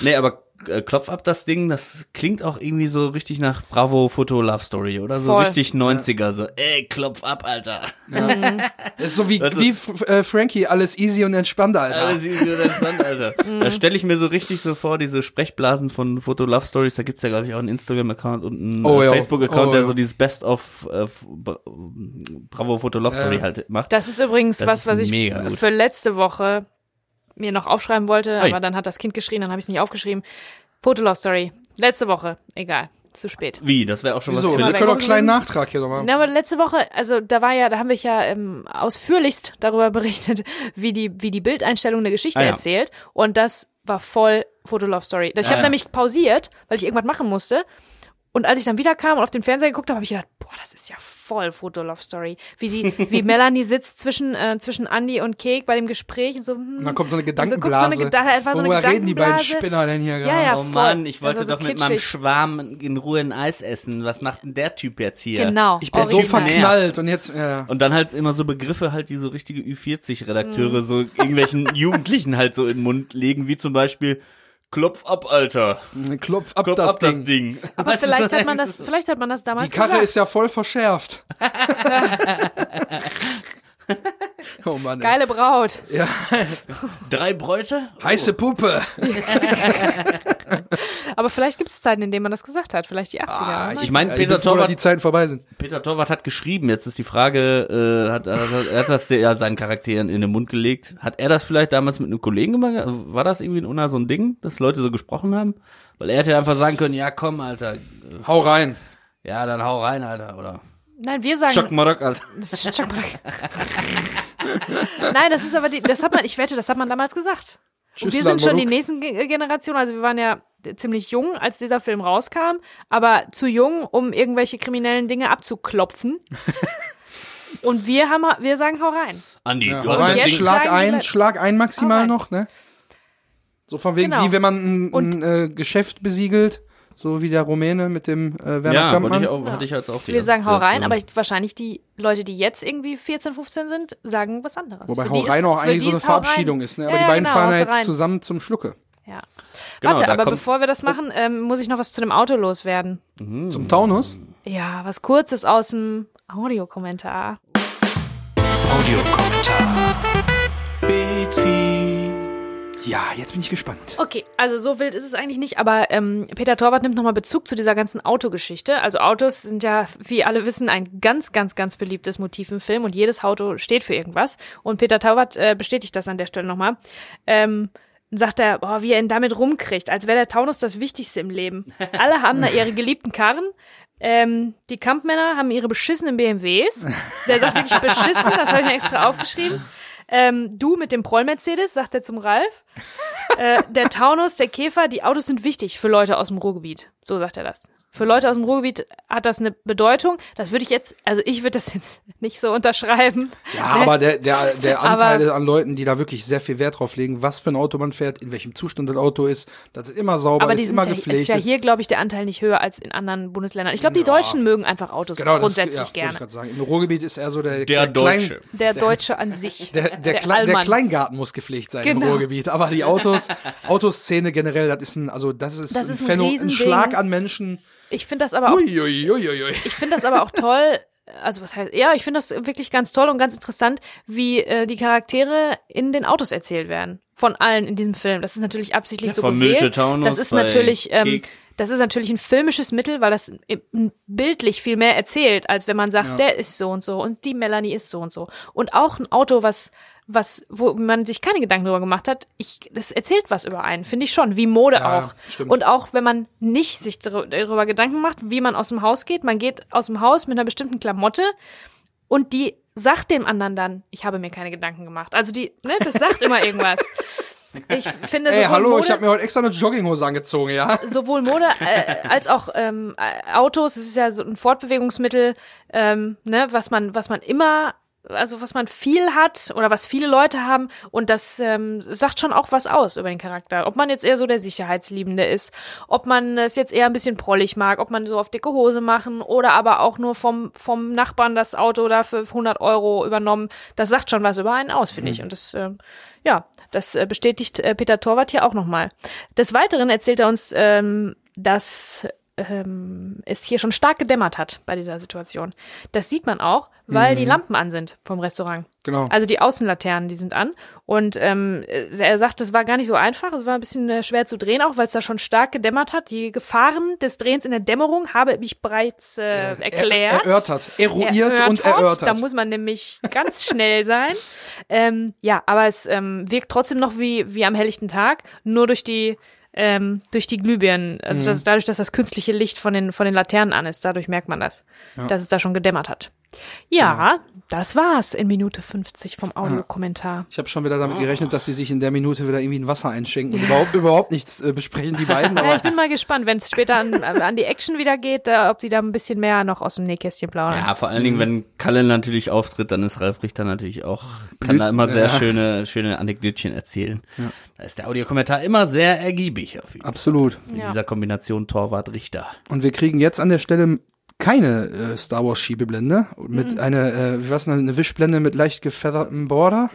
nee, aber Klopf ab das Ding, das klingt auch irgendwie so richtig nach Bravo Foto Love Story oder so Voll. richtig 90er, so, ey, klopf ab, Alter. Das ist so wie, ist- wie äh, Frankie, alles easy und entspannt, Alter. Alles easy und entspannt, Alter. Da stelle ich mir so richtig so vor, diese Sprechblasen von Foto Love Stories, da gibt's ja, glaube ich, auch einen Instagram-Account und einen Oh, äh, ja. Facebook-Account, Oh, der ja. so dieses Best of äh, Bravo Foto Love Story halt macht. Das ist übrigens Das was, ist was ich mega gut. für letzte Woche mir noch aufschreiben wollte, Ui. aber dann hat das Kind geschrien, dann habe ich es nicht aufgeschrieben. Fotolove Story. Letzte Woche. Egal. Zu spät. Wie? Das wäre auch schon Wieso? was Wir für weg. können doch einen kleinen Nachtrag hier nochmal. Na, aber letzte Woche, also da war ja, da haben wir ja ähm, ausführlichst darüber berichtet, wie die, wie die Bildeinstellung eine Geschichte Ah, ja. erzählt. Und das war voll Fotolove Story. Ich Ah, habe ja. nämlich pausiert, weil ich irgendwas machen musste. Und als ich dann wieder kam und auf den Fernseher geguckt habe, habe ich gedacht, boah, das ist ja voll Fotolove Story. Wie die, wie Melanie sitzt zwischen, äh, zwischen Andy und Cake bei dem Gespräch und so. Hm, Und dann kommt so eine Und so so Gedankenblase. eine Geda- so eine Worüber reden die beiden Gedankenblase. Spinner denn hier gerade? Ja, ja, Oh voll. Mann, ich wollte war so doch mit meinem. Schwarm in Ruhe ein Eis essen. Was macht denn der Typ jetzt hier? Genau. Ich bin so verknallt und jetzt, ja. Und dann halt immer so Begriffe halt, die so richtige Mhm. Ü40-Redakteure so irgendwelchen Jugendlichen halt so in den Mund legen, wie zum Beispiel Klopf ab, Alter. Klopf ab, Klopf das, ab Ding. das Ding. Aber vielleicht hat man das, vielleicht hat man das damals Die Karre gesagt. ist ja voll verschärft. oh Mann. Geile Braut. Ja, Drei Bräute? heiße Puppe. Aber vielleicht gibt es Zeiten, in denen man das gesagt hat. Vielleicht die 80er. Ah, oder? Ich meine, Peter bin froh, Torwart, die Zeiten vorbei sind. Peter Torwart hat geschrieben, jetzt ist die Frage, äh, hat, hat, er hat das ja seinen Charakteren in den Mund gelegt. Hat er das vielleicht damals mit einem Kollegen gemacht? War das irgendwie in Unna so ein Ding, dass Leute so gesprochen haben? Weil er hätte ja einfach sagen können, ja komm, Alter, Hau rein. ja, dann hau rein, Alter, oder Nein, wir sagen. Schock Marok, Alter. Schock Nein, das ist aber die, das hat man, ich wette, das hat man damals gesagt. Und wir sind schon die nächsten Ge- Generationen, also wir waren ja ziemlich jung, als dieser Film rauskam, aber zu jung, um irgendwelche kriminellen Dinge abzuklopfen. Und wir haben, wir sagen, hau rein. Andi, Ja, du hau hast jetzt Schlag ein, Schlag ein maximal noch, ne? So von wegen, Genau. wie wenn man ein, ein äh, Geschäft besiegelt, so wie der Rumäne mit dem äh, Werner ja, Kampmann. ich auch, hatte ich jetzt auch die Wir sagen hau rein, aber ich, wahrscheinlich die Leute, die jetzt irgendwie 14, 15 sind, sagen was anderes. Wobei Für Hau die ist- rein auch eigentlich so eine rein. Verabschiedung ist, ne? Aber Ja, die ja, beiden genau, fahren ja jetzt rein. zusammen zum Schlucke. Ja. Genau, Warte, aber bevor wir das machen, ähm, muss ich noch was zu dem Auto loswerden. Zum Taunus? Ja, was kurzes aus dem Audiokommentar. Audiokommentar. Bezi. Ja, jetzt bin ich gespannt. Okay, also so wild ist es eigentlich nicht, aber ähm, Peter Torwart nimmt nochmal Bezug zu dieser ganzen Autogeschichte. Also Autos sind ja, wie alle wissen, ein ganz, ganz, ganz beliebtes Motiv im Film und jedes Auto steht für irgendwas. Und Peter Torwart äh, bestätigt das an der Stelle nochmal. Ähm, sagt er, boah, wie er ihn damit rumkriegt, als wäre der Taunus das Wichtigste im Leben. Alle haben da ihre geliebten Karren. Ähm, die Kampfmänner haben ihre beschissenen BMWs. Der sagt wirklich beschissen, das habe ich mir extra aufgeschrieben. Ähm, du mit dem Proll-Mercedes, sagt er zum Ralf. Äh, der Taunus, der Käfer, die Autos sind wichtig für Leute aus dem Ruhrgebiet. So sagt er das. Für Leute aus dem Ruhrgebiet hat das eine Bedeutung. Das würde ich jetzt, also ich würde das jetzt nicht so unterschreiben. Ja, aber der, der, der Aber- Anteil an Leuten, die da wirklich sehr viel Wert drauf legen, was für ein Auto man fährt, in welchem Zustand das Auto ist, dass es immer sauber Aber ist, die immer ja, gepflegt ist ja hier, glaube ich, der Anteil nicht höher als in anderen Bundesländern. Ich glaube, die Deutschen mögen einfach Autos Genau, das- grundsätzlich ja, wollte Ich gerne. grad sagen. Im Ruhrgebiet ist er so der, Der Klein- Deutsche. Der Deutsche an sich. Der, der, Klein, der Allmann. Kleingarten muss gepflegt sein Genau. im Ruhrgebiet. Aber die Autos, Autoszene generell, das ist ein, also das ist, Das ein, ist ein Phänomen, ein. Schlag an Menschen. Ich finde das aber auch Uiuiuiui. Ich finde das aber auch toll. Also was heißt, ja, ich finde das wirklich ganz toll und ganz interessant, wie äh, die Charaktere in den Autos erzählt werden. Von allen in diesem Film. Das ist natürlich absichtlich Ja, so gewählt. Taunus das ist natürlich, ähm, das ist natürlich ein filmisches Mittel, weil das bildlich viel mehr erzählt, als wenn man sagt, der ist so und so und die Melanie ist so und so. Und auch ein Auto, was was, wo man sich keine Gedanken darüber gemacht hat, ich, das erzählt was über einen, finde ich schon, wie Mode Ja, auch. stimmt. Und auch wenn man nicht sich dar- darüber Gedanken macht, wie man aus dem Haus geht, man geht aus dem Haus mit einer bestimmten Klamotte und die sagt dem anderen dann, ich habe mir keine Gedanken gemacht. Also die, ne, das sagt immer irgendwas. ich finde Ey, hallo, Mode, ich habe mir heute extra eine Jogginghose angezogen, ja? sowohl Mode äh, als auch ähm, äh, Autos. Es ist ja so ein Fortbewegungsmittel, ähm, ne, was man, was man immer, also was man viel hat oder was viele Leute haben und das ähm, sagt schon auch was aus über den Charakter. Ob man jetzt eher so der Sicherheitsliebende ist, ob man es jetzt eher ein bisschen prollig mag, ob man so auf dicke Hose machen oder aber auch nur vom vom Nachbarn das Auto da für 100 Euro übernommen. Das sagt schon was über einen aus, finde ich. Und das ähm, ja, das äh, bestätigt äh, Peter Torwart hier auch nochmal. Des Weiteren erzählt er uns, ähm, dass ähm, es hier schon stark gedämmert hat bei dieser Situation. Das sieht man auch, weil die Lampen an sind vom Restaurant. Genau. Also die Außenlaternen, die sind an. Und ähm, er sagt, das war gar nicht so einfach. Es war ein bisschen äh, schwer zu drehen, auch weil es da schon stark gedämmert hat. Die Gefahren des Drehens in der Dämmerung habe ich bereits äh, erklärt. Er, erörtert, eruiert erörtert. und erörtert. Da muss man nämlich ganz schnell sein. Ähm, ja, aber es ähm, wirkt trotzdem noch wie, wie am helllichten Tag, nur durch die ähm, durch die Glühbirnen, also Mhm. das, dadurch, dass das künstliche Licht von den, von den Laternen an ist, dadurch merkt man das, dass es da schon gedämmert hat. Ja, das war's in Minute 50 vom Audiokommentar. Ich habe schon wieder damit gerechnet, dass sie sich in der Minute wieder irgendwie ein Wasser einschenken und überhaupt, überhaupt nichts äh, besprechen, die beiden. Ja, ich bin mal gespannt, wenn es später an, an die Action wieder geht, äh, ob sie da ein bisschen mehr noch aus dem Nähkästchen plaudern. Ja, vor allen Dingen, wenn Kalle natürlich auftritt, dann ist Ralf Richter natürlich auch, kann da immer sehr Ja. schöne, schöne Anekdötchen erzählen. Da ist der Audiokommentar immer sehr ergiebig auf jeden Fall. absolut. In Ja. dieser Kombination Torwart-Richter. Und wir kriegen jetzt an der Stelle keine äh, Star Wars Schiebeblende mit Mhm. einer, äh, wie war's denn, eine Wischblende mit leicht gefeathertem Border.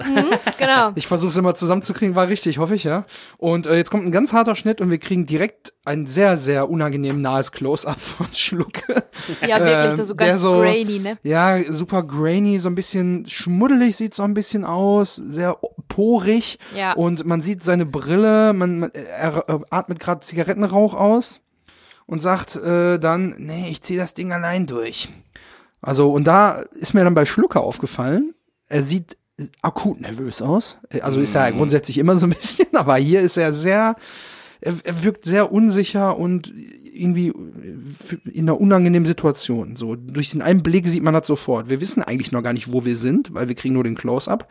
Genau. Ich versuche es immer zusammenzukriegen, war richtig, hoffe ich, ja. Und äh, jetzt kommt ein ganz harter Schnitt und wir kriegen direkt ein sehr, sehr unangenehm nahes Close-up von Schlucke. Ja, wirklich, ist so ganz so- grainy, ne? Ja, super grainy, so ein bisschen schmuddelig sieht so ein bisschen aus, sehr porig. Ja. Und man sieht seine Brille, man, man er, er atmet gerade Zigarettenrauch aus und sagt äh, dann, nee, ich zieh das Ding allein durch. Also, und da ist mir dann bei Schlucker aufgefallen, er sieht akut nervös aus. Also ist er grundsätzlich immer so ein bisschen, aber hier ist er sehr, er, er wirkt sehr unsicher und irgendwie in einer unangenehmen Situation. So durch den einen Blick sieht man das sofort. Wir wissen eigentlich noch gar nicht, wo wir sind, weil wir kriegen nur den Close-up.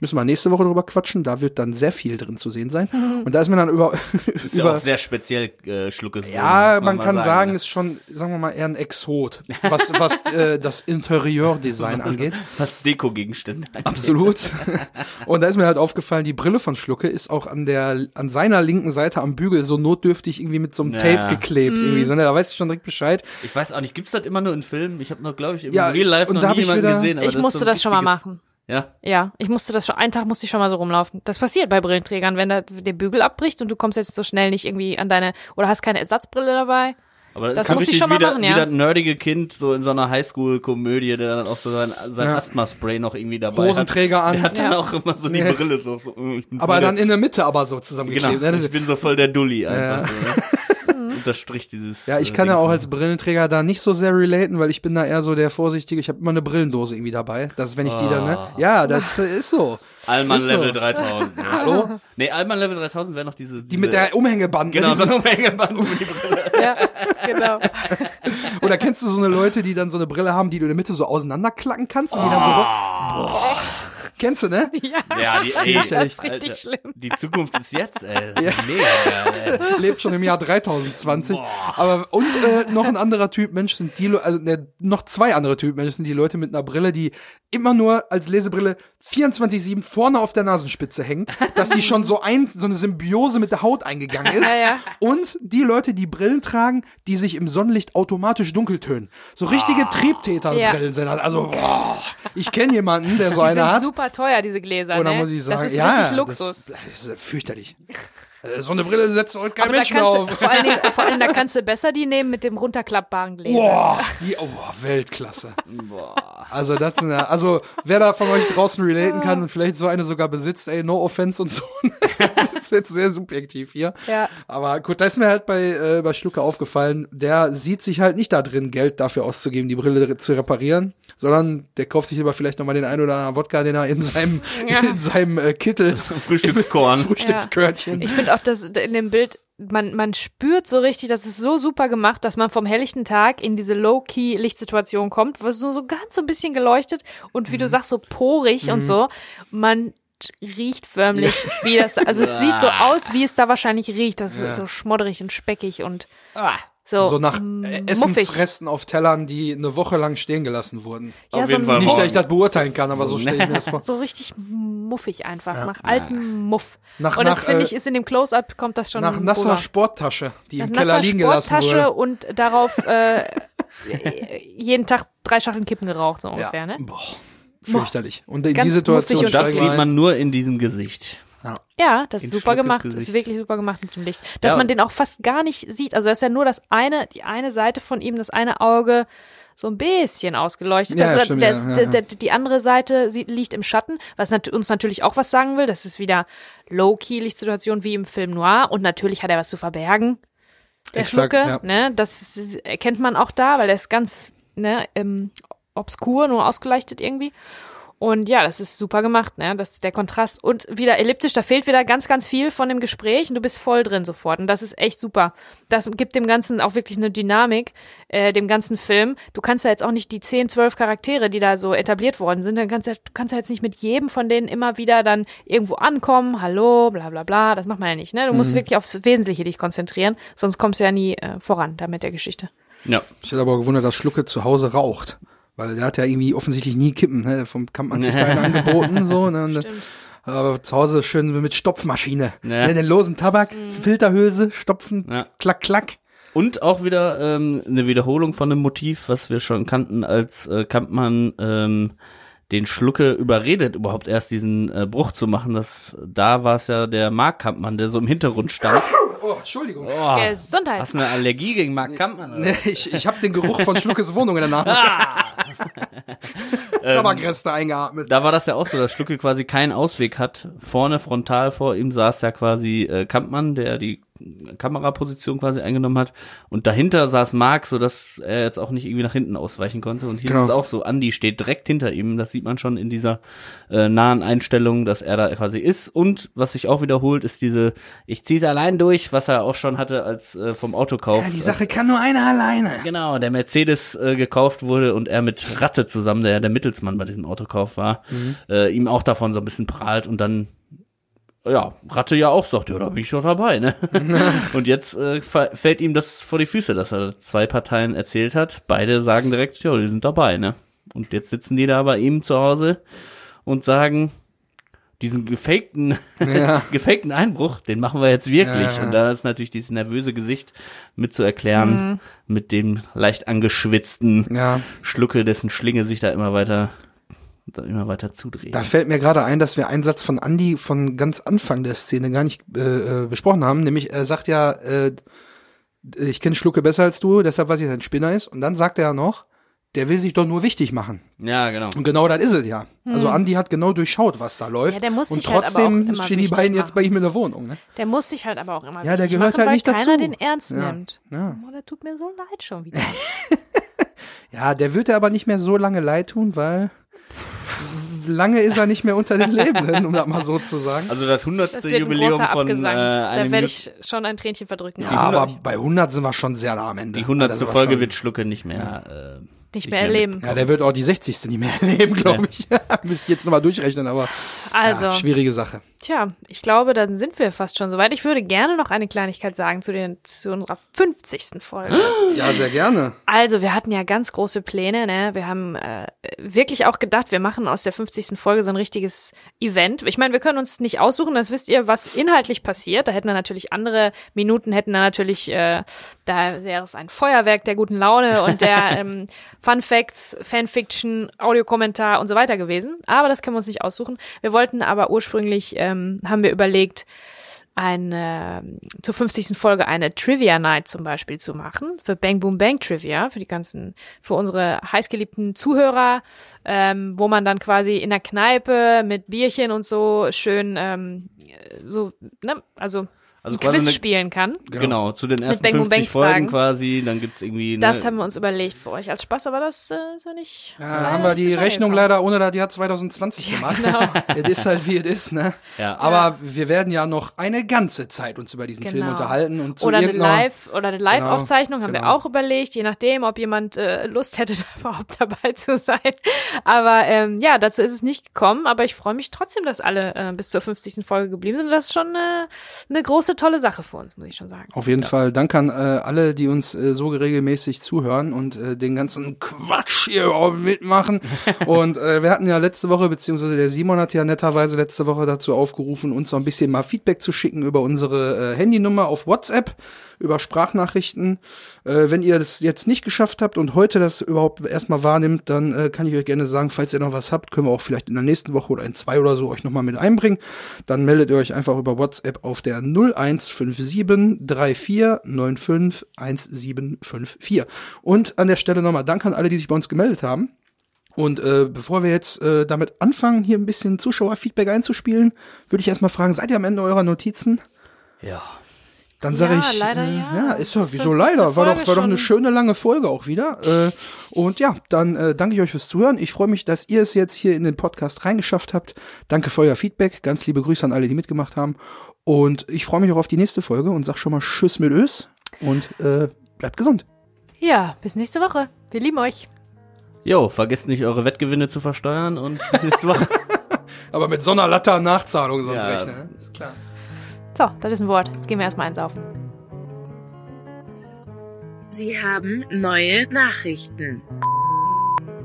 Müssen wir nächste Woche drüber quatschen. Da wird dann sehr viel drin zu sehen sein. Und da ist mir dann über, Ist ja über auch sehr speziell, äh, Schluckes. ja, man mal kann sagen, ne? ist schon, sagen wir mal, eher ein Exot, was, was äh, das Interieurdesign angeht. Was Deko-Gegenstände angeht. Absolut. Und da ist mir halt aufgefallen, die Brille von Schlucke ist auch an der, an seiner linken Seite am Bügel so notdürftig irgendwie mit so einem Ja. Tape geklebt irgendwie, so, ne? Da weiß ich schon direkt Bescheid. Ich weiß auch nicht, gibt's das immer nur in Filmen? Ich habe noch, glaube ich, im Ja, Real Life und noch da nie hab ich jemanden wieder- gesehen. Aber Ich das musste so das schon mal machen. Ja, Ja, ich musste das schon, einen Tag musste ich schon mal so rumlaufen. Das passiert bei Brillenträgern, wenn da der Bügel abbricht und du kommst jetzt so schnell nicht irgendwie an deine, oder hast keine Ersatzbrille dabei. aber das, Das ist musste ich schon mal wie, machen, das, ja. wie das nerdige Kind so in so einer Highschool-Komödie, der dann auch so sein, sein Ja. Asthma-Spray noch irgendwie dabei Hosenträger hat. an. Der hat dann Ja. auch immer so die Nee. Brille so. so äh, ich bin Aber voll dann der, in der Mitte aber so Genau, zusammengeklebt. ne? ich bin so voll der Dulli einfach. Ja. So, ne? Unterstrich dieses. Ja, ich äh, kann ja Dings. auch als Brillenträger da nicht so sehr relaten, weil ich bin da eher so der Vorsichtige. Ich habe immer eine Brillendose irgendwie dabei. Das, wenn ich die dann, ne? Ja, das äh, ist so. Allmann Ist so. Level 3000. Ja. Hallo? Nee, Allmann Level 3000 wäre noch diese, diese. Die mit der Umhängeband. Genau, ne? so Dieses, eine Umhängeband für die Brille. Ja, genau. oder kennst du so eine Leute, die dann so eine Brille haben, die du in der Mitte so auseinanderklacken kannst und die dann so. Boah. Kennst du, ne? Ja, die, ey, Das ist richtig Alter, schlimm. Die Zukunft ist jetzt, ey. Das ist mega geil, ey. Lebt schon im Jahr 3020. Aber und äh, noch ein anderer Typ Mensch sind die, also ne, noch zwei andere Typ Mensch sind die Leute mit einer Brille, die immer nur als Lesebrille 24/7 vorne auf der Nasenspitze hängt, dass die schon so ein so eine Symbiose mit der Haut eingegangen ist. Ja, ja. Und die Leute, die Brillen tragen, die sich im Sonnenlicht automatisch dunkel tönen. So richtige Triebtäterbrillen sind das. Also boah, ich kenne jemanden, der so Die eine sind hat. super teuer, diese Gläser. Und dann ne? muss ich sagen, das ist ja, richtig Luxus. Das, das ist fürchterlich. Äh, So eine Brille setzt heute kein Aber Mensch mehr auf. vor, allen Dingen, vor allem, da kannst du besser die nehmen mit dem runterklappbaren Gläser. Boah, die, oh, Weltklasse. Boah. Also, das sind ja, also, wer da von euch draußen relaten kann und vielleicht so eine sogar besitzt, ey, no offense und so. das ist jetzt sehr subjektiv hier. Ja. Aber gut, da ist mir halt bei, äh, bei Schlucke aufgefallen, der sieht sich halt nicht da drin, Geld dafür auszugeben, die Brille zu reparieren, sondern der kauft sich lieber vielleicht nochmal den ein oder anderen Wodka, den er in seinem, Ja. in seinem äh, Kittel, Frühstückskorn. Frühstückskörtchen. Ich finde auch, dass in dem Bild, man, man spürt so richtig, das ist so super gemacht, dass man vom helllichten Tag in diese Low-Key-Lichtsituation kommt, wo es nur so ganz so ein bisschen geleuchtet und wie du sagst, so porig und so. Man riecht förmlich, wie das, also es sieht so aus, wie es da wahrscheinlich riecht. Das Ja. ist so schmodderig und speckig und Ah, so, So nach mm, äh, muffig. Essensresten auf Tellern, die eine Woche lang stehen gelassen wurden. Ja, Auf so jeden Fall Nicht, dass ich das beurteilen kann, aber so stelle ich mir das vor. So richtig muffig einfach, nach altem Muff. Nach- und das nach, finde äh, ich, ist in dem Close-Up kommt das schon Nach nasser rüber. Sporttasche, die Nach im Keller liegen gelassen Sporttasche wurde. und darauf äh, jeden Tag drei Schachteln Kippen geraucht, so Ja. ungefähr, ne? Boah, fürchterlich. Und in Ganz die Situation das sieht man nur in diesem Gesicht. Ja, das ist super gemacht. Gesicht. Ist wirklich super gemacht mit dem Licht. Dass Ja. man den auch fast gar nicht sieht. Also das ist ja nur das eine, die eine Seite von ihm, das eine Auge so ein bisschen ausgeleuchtet. Ja, das, ja, stimmt, der, ja, ja, der, ja. der, die andere Seite sie, liegt im Schatten, was nat uns natürlich auch was sagen will. Das ist wieder Low-Key-Lichtsituation wie im Film Noir. Und natürlich hat er was zu verbergen. Der Exakt, Schlucke, ja. ne? Das erkennt man auch da, weil er ist ganz ne, ähm, obskur, nur ausgeleuchtet irgendwie. Und ja, das ist super gemacht, ne? Das ist der Kontrast und wieder elliptisch, da fehlt wieder ganz, ganz viel von dem Gespräch und du bist voll drin sofort. Und das ist echt super. Das gibt dem Ganzen auch wirklich eine Dynamik, äh, dem ganzen Film. Du kannst ja jetzt auch nicht die 10, 12 Charaktere, die da so etabliert worden sind, dann kannst du, du kannst ja jetzt nicht mit jedem von denen immer wieder dann irgendwo ankommen, hallo, bla bla bla. Das macht man ja nicht, ne? Du musst wirklich aufs Wesentliche dich konzentrieren, sonst kommst du ja nie äh, voran da mit der Geschichte. Ja. Ich hätte aber gewundert, dass Schlucke zu Hause raucht. Weil der hat ja irgendwie offensichtlich nie Kippen, ne? Vom Kampfmann kriegt einen angeboten, so, ne? Und, aber zu Hause schön mit Stopfmaschine. Ja. Ne? Den losen Tabak, Filterhülse, stopfen, Ja. klack, klack. Und auch wieder ähm, eine Wiederholung von einem Motiv, was wir schon kannten, als äh, Kampmann ähm, den Schlucke überredet, überhaupt erst diesen äh, Bruch zu machen. Das, da war es ja der Mark Kampmann, der so im Hintergrund stand. Oh, Entschuldigung. Oh, Gesundheit. hast du eine Allergie gegen Mark Kampmann? Oder? Ne, ich ich habe den Geruch von Schluckes Wohnung in der Nase. Tabakreste eingeatmet. Da war das ja auch so, dass Schlucke quasi keinen Ausweg hat. Vorne frontal vor ihm saß ja quasi äh, Kampmann, der die Kameraposition quasi eingenommen hat. Und dahinter saß Mark, so dass er jetzt auch nicht irgendwie nach hinten ausweichen konnte. Und hier Genau. ist es auch so, Andy steht direkt hinter ihm. Das sieht man schon in dieser äh, nahen Einstellung, dass er da quasi ist. Und was sich auch wiederholt, ist diese, ich zieh's allein durch, was er auch schon hatte als äh, vom Autokauf. Ja, die Sache kann nur einer alleine. Genau, der Mercedes äh, gekauft wurde und er mit Ratte zusammen, der ja der Mittelsmann bei diesem Autokauf war, äh, ihm auch davon so ein bisschen prahlt und dann ja, Ratte ja auch sagt, ja, da bin ich doch dabei, ne? und jetzt äh, fällt ihm das vor die Füße, dass er zwei Parteien erzählt hat. Beide sagen direkt, ja, die sind dabei, ne? Und jetzt sitzen die da bei ihm zu Hause und sagen, diesen gefakten, Ja. gefakten Einbruch, den machen wir jetzt wirklich. Ja, ja. Und da ist natürlich dieses nervöse Gesicht mit zu erklären, mit dem leicht angeschwitzten Ja. Schlucke, dessen Schlinge sich da immer weiter, da immer weiter zudreht. Da fällt mir gerade ein, dass wir einen Satz von Andy von ganz Anfang der Szene gar nicht äh, äh, besprochen haben. Nämlich, er sagt ja, äh, ich kenne Schlucke besser als du, deshalb weiß ich, dass er ein Spinner ist. Und dann sagt er ja noch, der will sich doch nur wichtig machen. ja, genau. Und genau das ist es ja. Also Andy hat genau durchschaut, was da läuft. Ja, der muss und sich halt aber trotzdem auch immer stehen die beiden jetzt machen. bei ihm in der Wohnung. Ne? Der muss sich halt aber auch immer Ja, der gehört machen, halt weil nicht dazu. keiner den ernst Ja, nimmt. ja. Oh, das tut mir so leid schon wieder. Ja, der wird er aber nicht mehr so lange leid tun, weil lange ist er nicht mehr unter den Lebenden, um das mal so zu sagen. Also das hundertste ein Jubiläum großer von äh, da einem werde ich schon ein Tränchen verdrücken. Ja, aber bei 100 sind wir schon sehr nah am Ende. die hundertste Folge wird Schlucke nicht mehr. Äh, nicht mehr erleben. Ja, der wird auch die 60. nicht mehr erleben, glaube ich. Müsste ich jetzt nochmal durchrechnen, aber Also, ja, schwierige Sache. tja, ich glaube, dann sind wir fast schon soweit. Ich würde gerne noch eine Kleinigkeit sagen zu, den, zu unserer 50. Folge. Ja, sehr gerne. Also, wir hatten ja ganz große Pläne, ne? Wir haben äh, wirklich auch gedacht, wir machen aus der 50. Folge so ein richtiges Event. Ich meine, wir können uns nicht aussuchen, das wisst ihr, was inhaltlich passiert. Da hätten wir natürlich andere Minuten, hätten da natürlich, äh, da wäre es ein Feuerwerk der guten Laune und der ähm, Fun Facts, Fanfiction, Audiokommentar und so weiter gewesen. Aber das können wir uns nicht aussuchen. Wir wollten aber ursprünglich, ähm, haben wir überlegt, eine, zur 50. Folge eine Trivia Night zum Beispiel zu machen, für Bang Boom Bang Trivia, für die ganzen, für unsere heißgeliebten Zuhörer, ähm, wo man dann quasi in der Kneipe mit Bierchen und so schön, ähm, so, ne, also Also Quiz eine, spielen kann. genau, zu den ersten Bang Boom 50 Bang Fragen. Folgen quasi, dann gibt's irgendwie Das haben wir uns überlegt für euch als Spaß, aber das äh, ist ja nicht. Ja, haben wir die Rechnung gekommen. leider ohne das Jahr 2020 gemacht. Es ist halt wie es ist, ne? Ja. Aber wir werden ja noch eine ganze Zeit uns über diesen Film Genau. unterhalten und zu Oder eine Live oder eine Live-Aufzeichnung haben wir genau. auch überlegt, je nachdem, ob jemand äh, Lust hätte, da überhaupt dabei zu sein. Aber ähm, ja, dazu ist es nicht gekommen. Aber ich freue mich trotzdem, dass alle äh, bis zur 50. Folge geblieben sind. Das ist schon äh, eine große, tolle Sache für uns, muss ich schon sagen. Auf jeden Fall Dank an äh, alle, die uns äh, so regelmäßig zuhören und äh, den ganzen Quatsch hier mitmachen. und äh, wir hatten ja letzte Woche, beziehungsweise der Simon hat ja netterweise letzte Woche dazu aufgerufen, uns so ein bisschen mal Feedback zu schicken über unsere äh, Handynummer auf WhatsApp, über Sprachnachrichten. Äh, wenn ihr das jetzt nicht geschafft habt und heute das überhaupt erstmal wahrnimmt, dann äh, kann ich euch gerne sagen, falls ihr noch was habt, können wir auch vielleicht in der nächsten Woche oder in zwei oder so euch nochmal mit einbringen. Dann meldet ihr euch einfach über WhatsApp auf der 0157 3495 1754. Und an der Stelle nochmal Dank an alle, die sich bei uns gemeldet haben. Und äh, bevor wir jetzt äh, damit anfangen, hier ein bisschen Zuschauerfeedback einzuspielen, würde ich erstmal fragen, seid ihr am Ende eurer Notizen? ja. Dann sage Ja, ich, leider äh, ja. ja, ist doch, Das wieso leider? War doch, war doch eine schöne lange Folge auch wieder. Äh, und ja, dann äh, danke ich euch fürs Zuhören. Ich freue mich, dass ihr es jetzt hier in den Podcast reingeschafft habt. Danke für euer Feedback. Ganz liebe Grüße an alle, die mitgemacht haben. Und ich freue mich auch auf die nächste Folge und sag schon mal Tschüss mit Ös und äh, bleibt gesund. Ja, bis nächste Woche. Wir lieben euch. Jo, vergesst nicht eure Wettgewinne zu versteuern und bis nächste Woche. Aber mit so einer Latte Nachzahlung sonst Ja. rechnen. ne? Ist klar. So, das ist ein Wort. Jetzt gehen wir erstmal eins auf. Sie haben neue Nachrichten.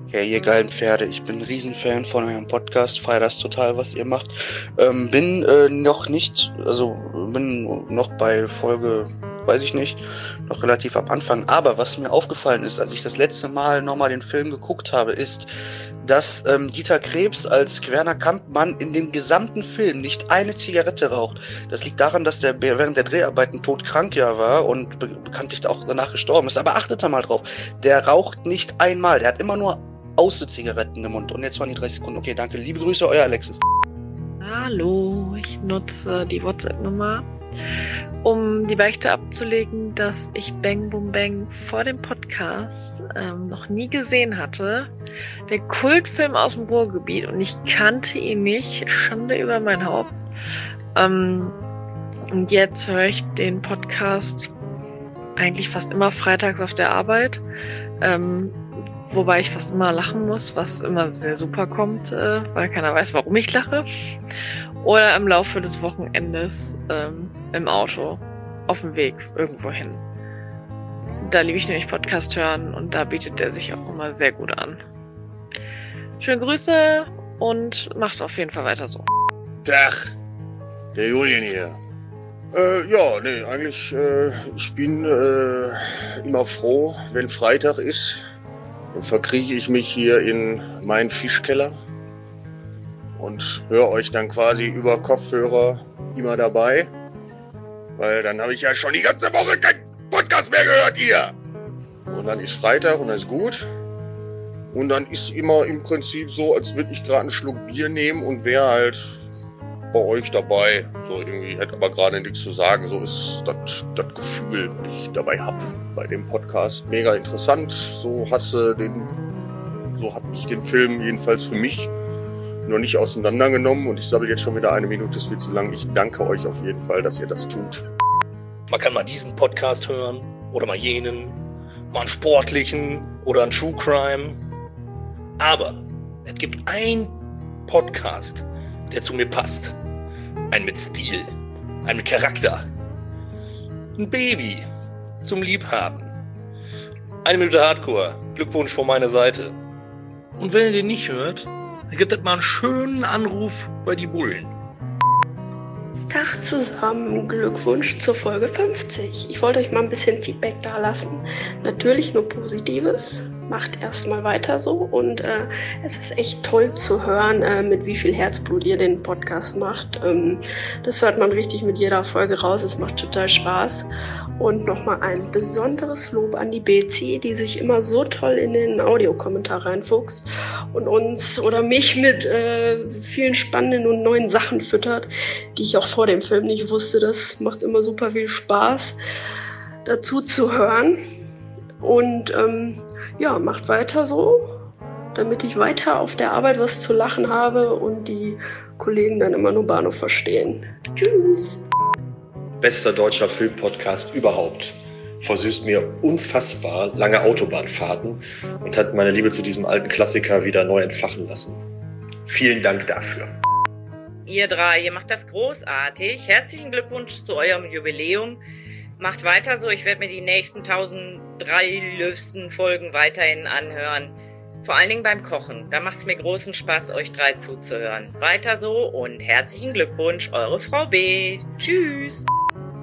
Ja, ihr geilen Pferde, ich bin ein Riesenfan von eurem Podcast, feier das total, was ihr macht. Ähm, bin äh, noch nicht, also bin noch bei Folge, weiß ich nicht, noch relativ am Anfang. Aber was mir aufgefallen ist, als ich das letzte Mal nochmal den Film geguckt habe, ist, dass ähm, Dieter Krebs als Werner Kampmann in dem gesamten Film nicht eine Zigarette raucht. Das liegt daran, dass der während der Dreharbeiten todkrank ja war und be bekanntlich auch danach gestorben ist. Aber achtet da mal drauf, der raucht nicht einmal, der hat immer nur Auße-Zigaretten im Mund. Und jetzt waren die 30 Sekunden. Okay, danke. Liebe Grüße, euer Alexis. Hallo, ich nutze die WhatsApp-Nummer, um die Beichte abzulegen, dass ich Bang Boom Bang vor dem Podcast ähm, noch nie gesehen hatte. Der Kultfilm aus dem Ruhrgebiet und ich kannte ihn nicht. Schande über mein Haupt. Ähm, und jetzt höre ich den Podcast eigentlich fast immer freitags auf der Arbeit. Ähm, wobei ich fast immer lachen muss, was immer sehr super kommt, äh, weil keiner weiß, warum ich lache. Oder im Laufe des Wochenendes ähm, im Auto auf dem Weg irgendwo hin. Da liebe ich nämlich Podcast hören und da bietet der sich auch immer sehr gut an. Schöne Grüße und macht auf jeden Fall weiter so. Tag, der Julian hier. Äh, ja, nee, eigentlich, äh, ich bin äh, immer froh, wenn Freitag ist. Dann verkrieche ich mich hier in meinen Fischkeller und höre euch dann quasi über Kopfhörer immer dabei. Weil dann habe ich ja schon die ganze Woche keinen Podcast mehr gehört hier. Und dann ist Freitag und das ist gut. Und dann ist immer im Prinzip so, als würde ich gerade einen Schluck Bier nehmen und wäre halt bei euch dabei. So irgendwie, hätte aber gerade nichts zu sagen. So ist das das Gefühl, das ich dabei habe bei dem Podcast. Mega interessant. So hasse den, so habe ich den Film jedenfalls für mich noch nicht auseinandergenommen. Und ich sage jetzt schon wieder eine Minute, ist viel zu lang. Ich danke euch auf jeden Fall, dass ihr das tut. Man kann mal diesen Podcast hören oder mal jenen, mal einen sportlichen oder einen True Crime. Aber es gibt einen Podcast, der zu mir passt. Ein mit Stil, ein mit Charakter. Ein Baby zum Liebhaben. Eine Minute Hardcore. Glückwunsch von meiner Seite. Und wenn ihr den nicht hört, dann gibt es mal einen schönen Anruf bei die Bullen. Tag zusammen, Glückwunsch zur Folge 50. Ich wollte euch mal ein bisschen Feedback dalassen. Natürlich nur Positives. Macht erstmal weiter so und äh, es ist echt toll zu hören, äh, mit wie viel Herzblut ihr den Podcast macht. Ähm, das hört man richtig mit jeder Folge raus. Es macht total Spaß. Und nochmal ein besonderes Lob an die Bezi, die sich immer so toll in den Audiokommentar reinfuchst und uns oder mich mit äh, vielen spannenden und neuen Sachen füttert, die ich auch vor dem Film nicht wusste. Das macht immer super viel Spaß, dazu zu hören. Und ähm, ja, macht weiter so, damit ich weiter auf der Arbeit was zu lachen habe und die Kollegen dann immer nur Bahnhof verstehen. Tschüss! Bester deutscher Filmpodcast überhaupt. Versüßt mir unfassbar lange Autobahnfahrten und hat meine Liebe zu diesem alten Klassiker wieder neu entfachen lassen. Vielen Dank dafür. Ihr drei, ihr macht das großartig. Herzlichen Glückwunsch zu eurem Jubiläum. Macht weiter so. Ich werde mir die nächsten 1003 lösten Folgen weiterhin anhören. Vor allen Dingen beim Kochen. Da macht es mir großen Spaß, euch drei zuzuhören. Weiter so und herzlichen Glückwunsch, eure Frau B. Tschüss.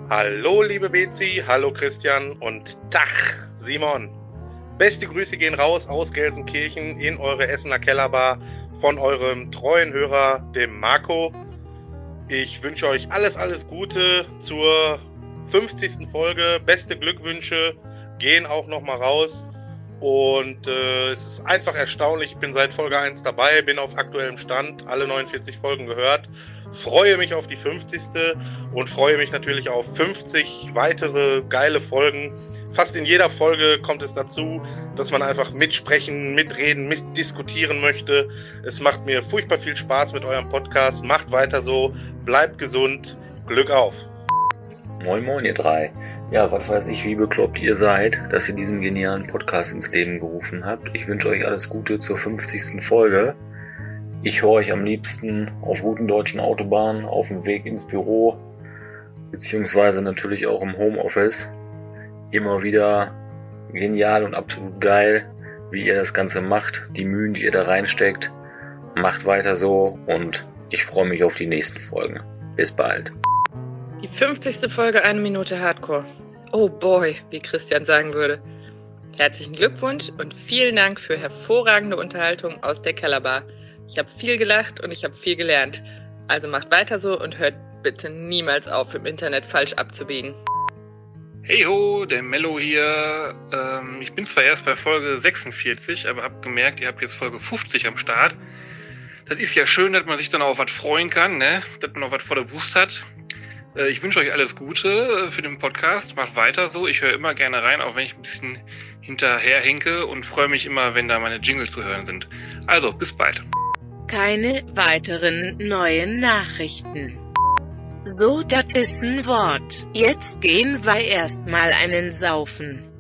Hallo, liebe Bezi, hallo Christian und Tag, Simon. Beste Grüße gehen raus aus Gelsenkirchen in eure Essener Kellerbar von eurem treuen Hörer, dem Marco. Ich wünsche euch alles, alles Gute zur 50. Folge. Beste Glückwünsche gehen auch nochmal raus. Und äh, es ist einfach erstaunlich. Ich bin seit Folge 1 dabei, bin auf aktuellem Stand, alle 49 Folgen gehört. Freue mich auf die 50. und freue mich natürlich auf 50 weitere geile Folgen. Fast in jeder Folge kommt es dazu, dass man einfach mitsprechen, mitreden, mitdiskutieren möchte. Es macht mir furchtbar viel Spaß mit eurem Podcast. Macht weiter so, bleibt gesund, Glück auf. Moin Moin ihr drei. Ja, was weiß ich, wie bekloppt ihr seid, dass ihr diesen genialen Podcast ins Leben gerufen habt. Ich wünsche euch alles Gute zur 50. Folge. Ich höre euch am liebsten auf guten deutschen Autobahnen, auf dem Weg ins Büro, beziehungsweise natürlich auch im Homeoffice. Immer wieder genial und absolut geil, wie ihr das Ganze macht, die Mühen, die ihr da reinsteckt. Macht weiter so und ich freue mich auf die nächsten Folgen. Bis bald. Die 50. Folge Eine Minute Hardcore. Oh boy, wie Christian sagen würde. Herzlichen Glückwunsch und vielen Dank für hervorragende Unterhaltung aus der Kellerbar. Ich habe viel gelacht und ich habe viel gelernt. Also macht weiter so und hört bitte niemals auf, im Internet falsch abzubiegen. Hey ho, der Mello hier. Ähm, ich bin zwar erst bei Folge 46, aber hab gemerkt, ihr habt jetzt Folge 50 am Start. Das ist ja schön, dass man sich dann auch was freuen kann, ne? Dass man auch was vor der Brust hat. Äh, ich wünsche euch alles Gute äh, für den Podcast. Macht weiter so. Ich höre immer gerne rein, auch wenn ich ein bisschen hinterherhinke und freue mich immer, wenn da meine Jingle zu hören sind. Also, bis bald. Keine weiteren neuen Nachrichten. So, das ist ein Wort. Jetzt gehen wir erstmal einen saufen.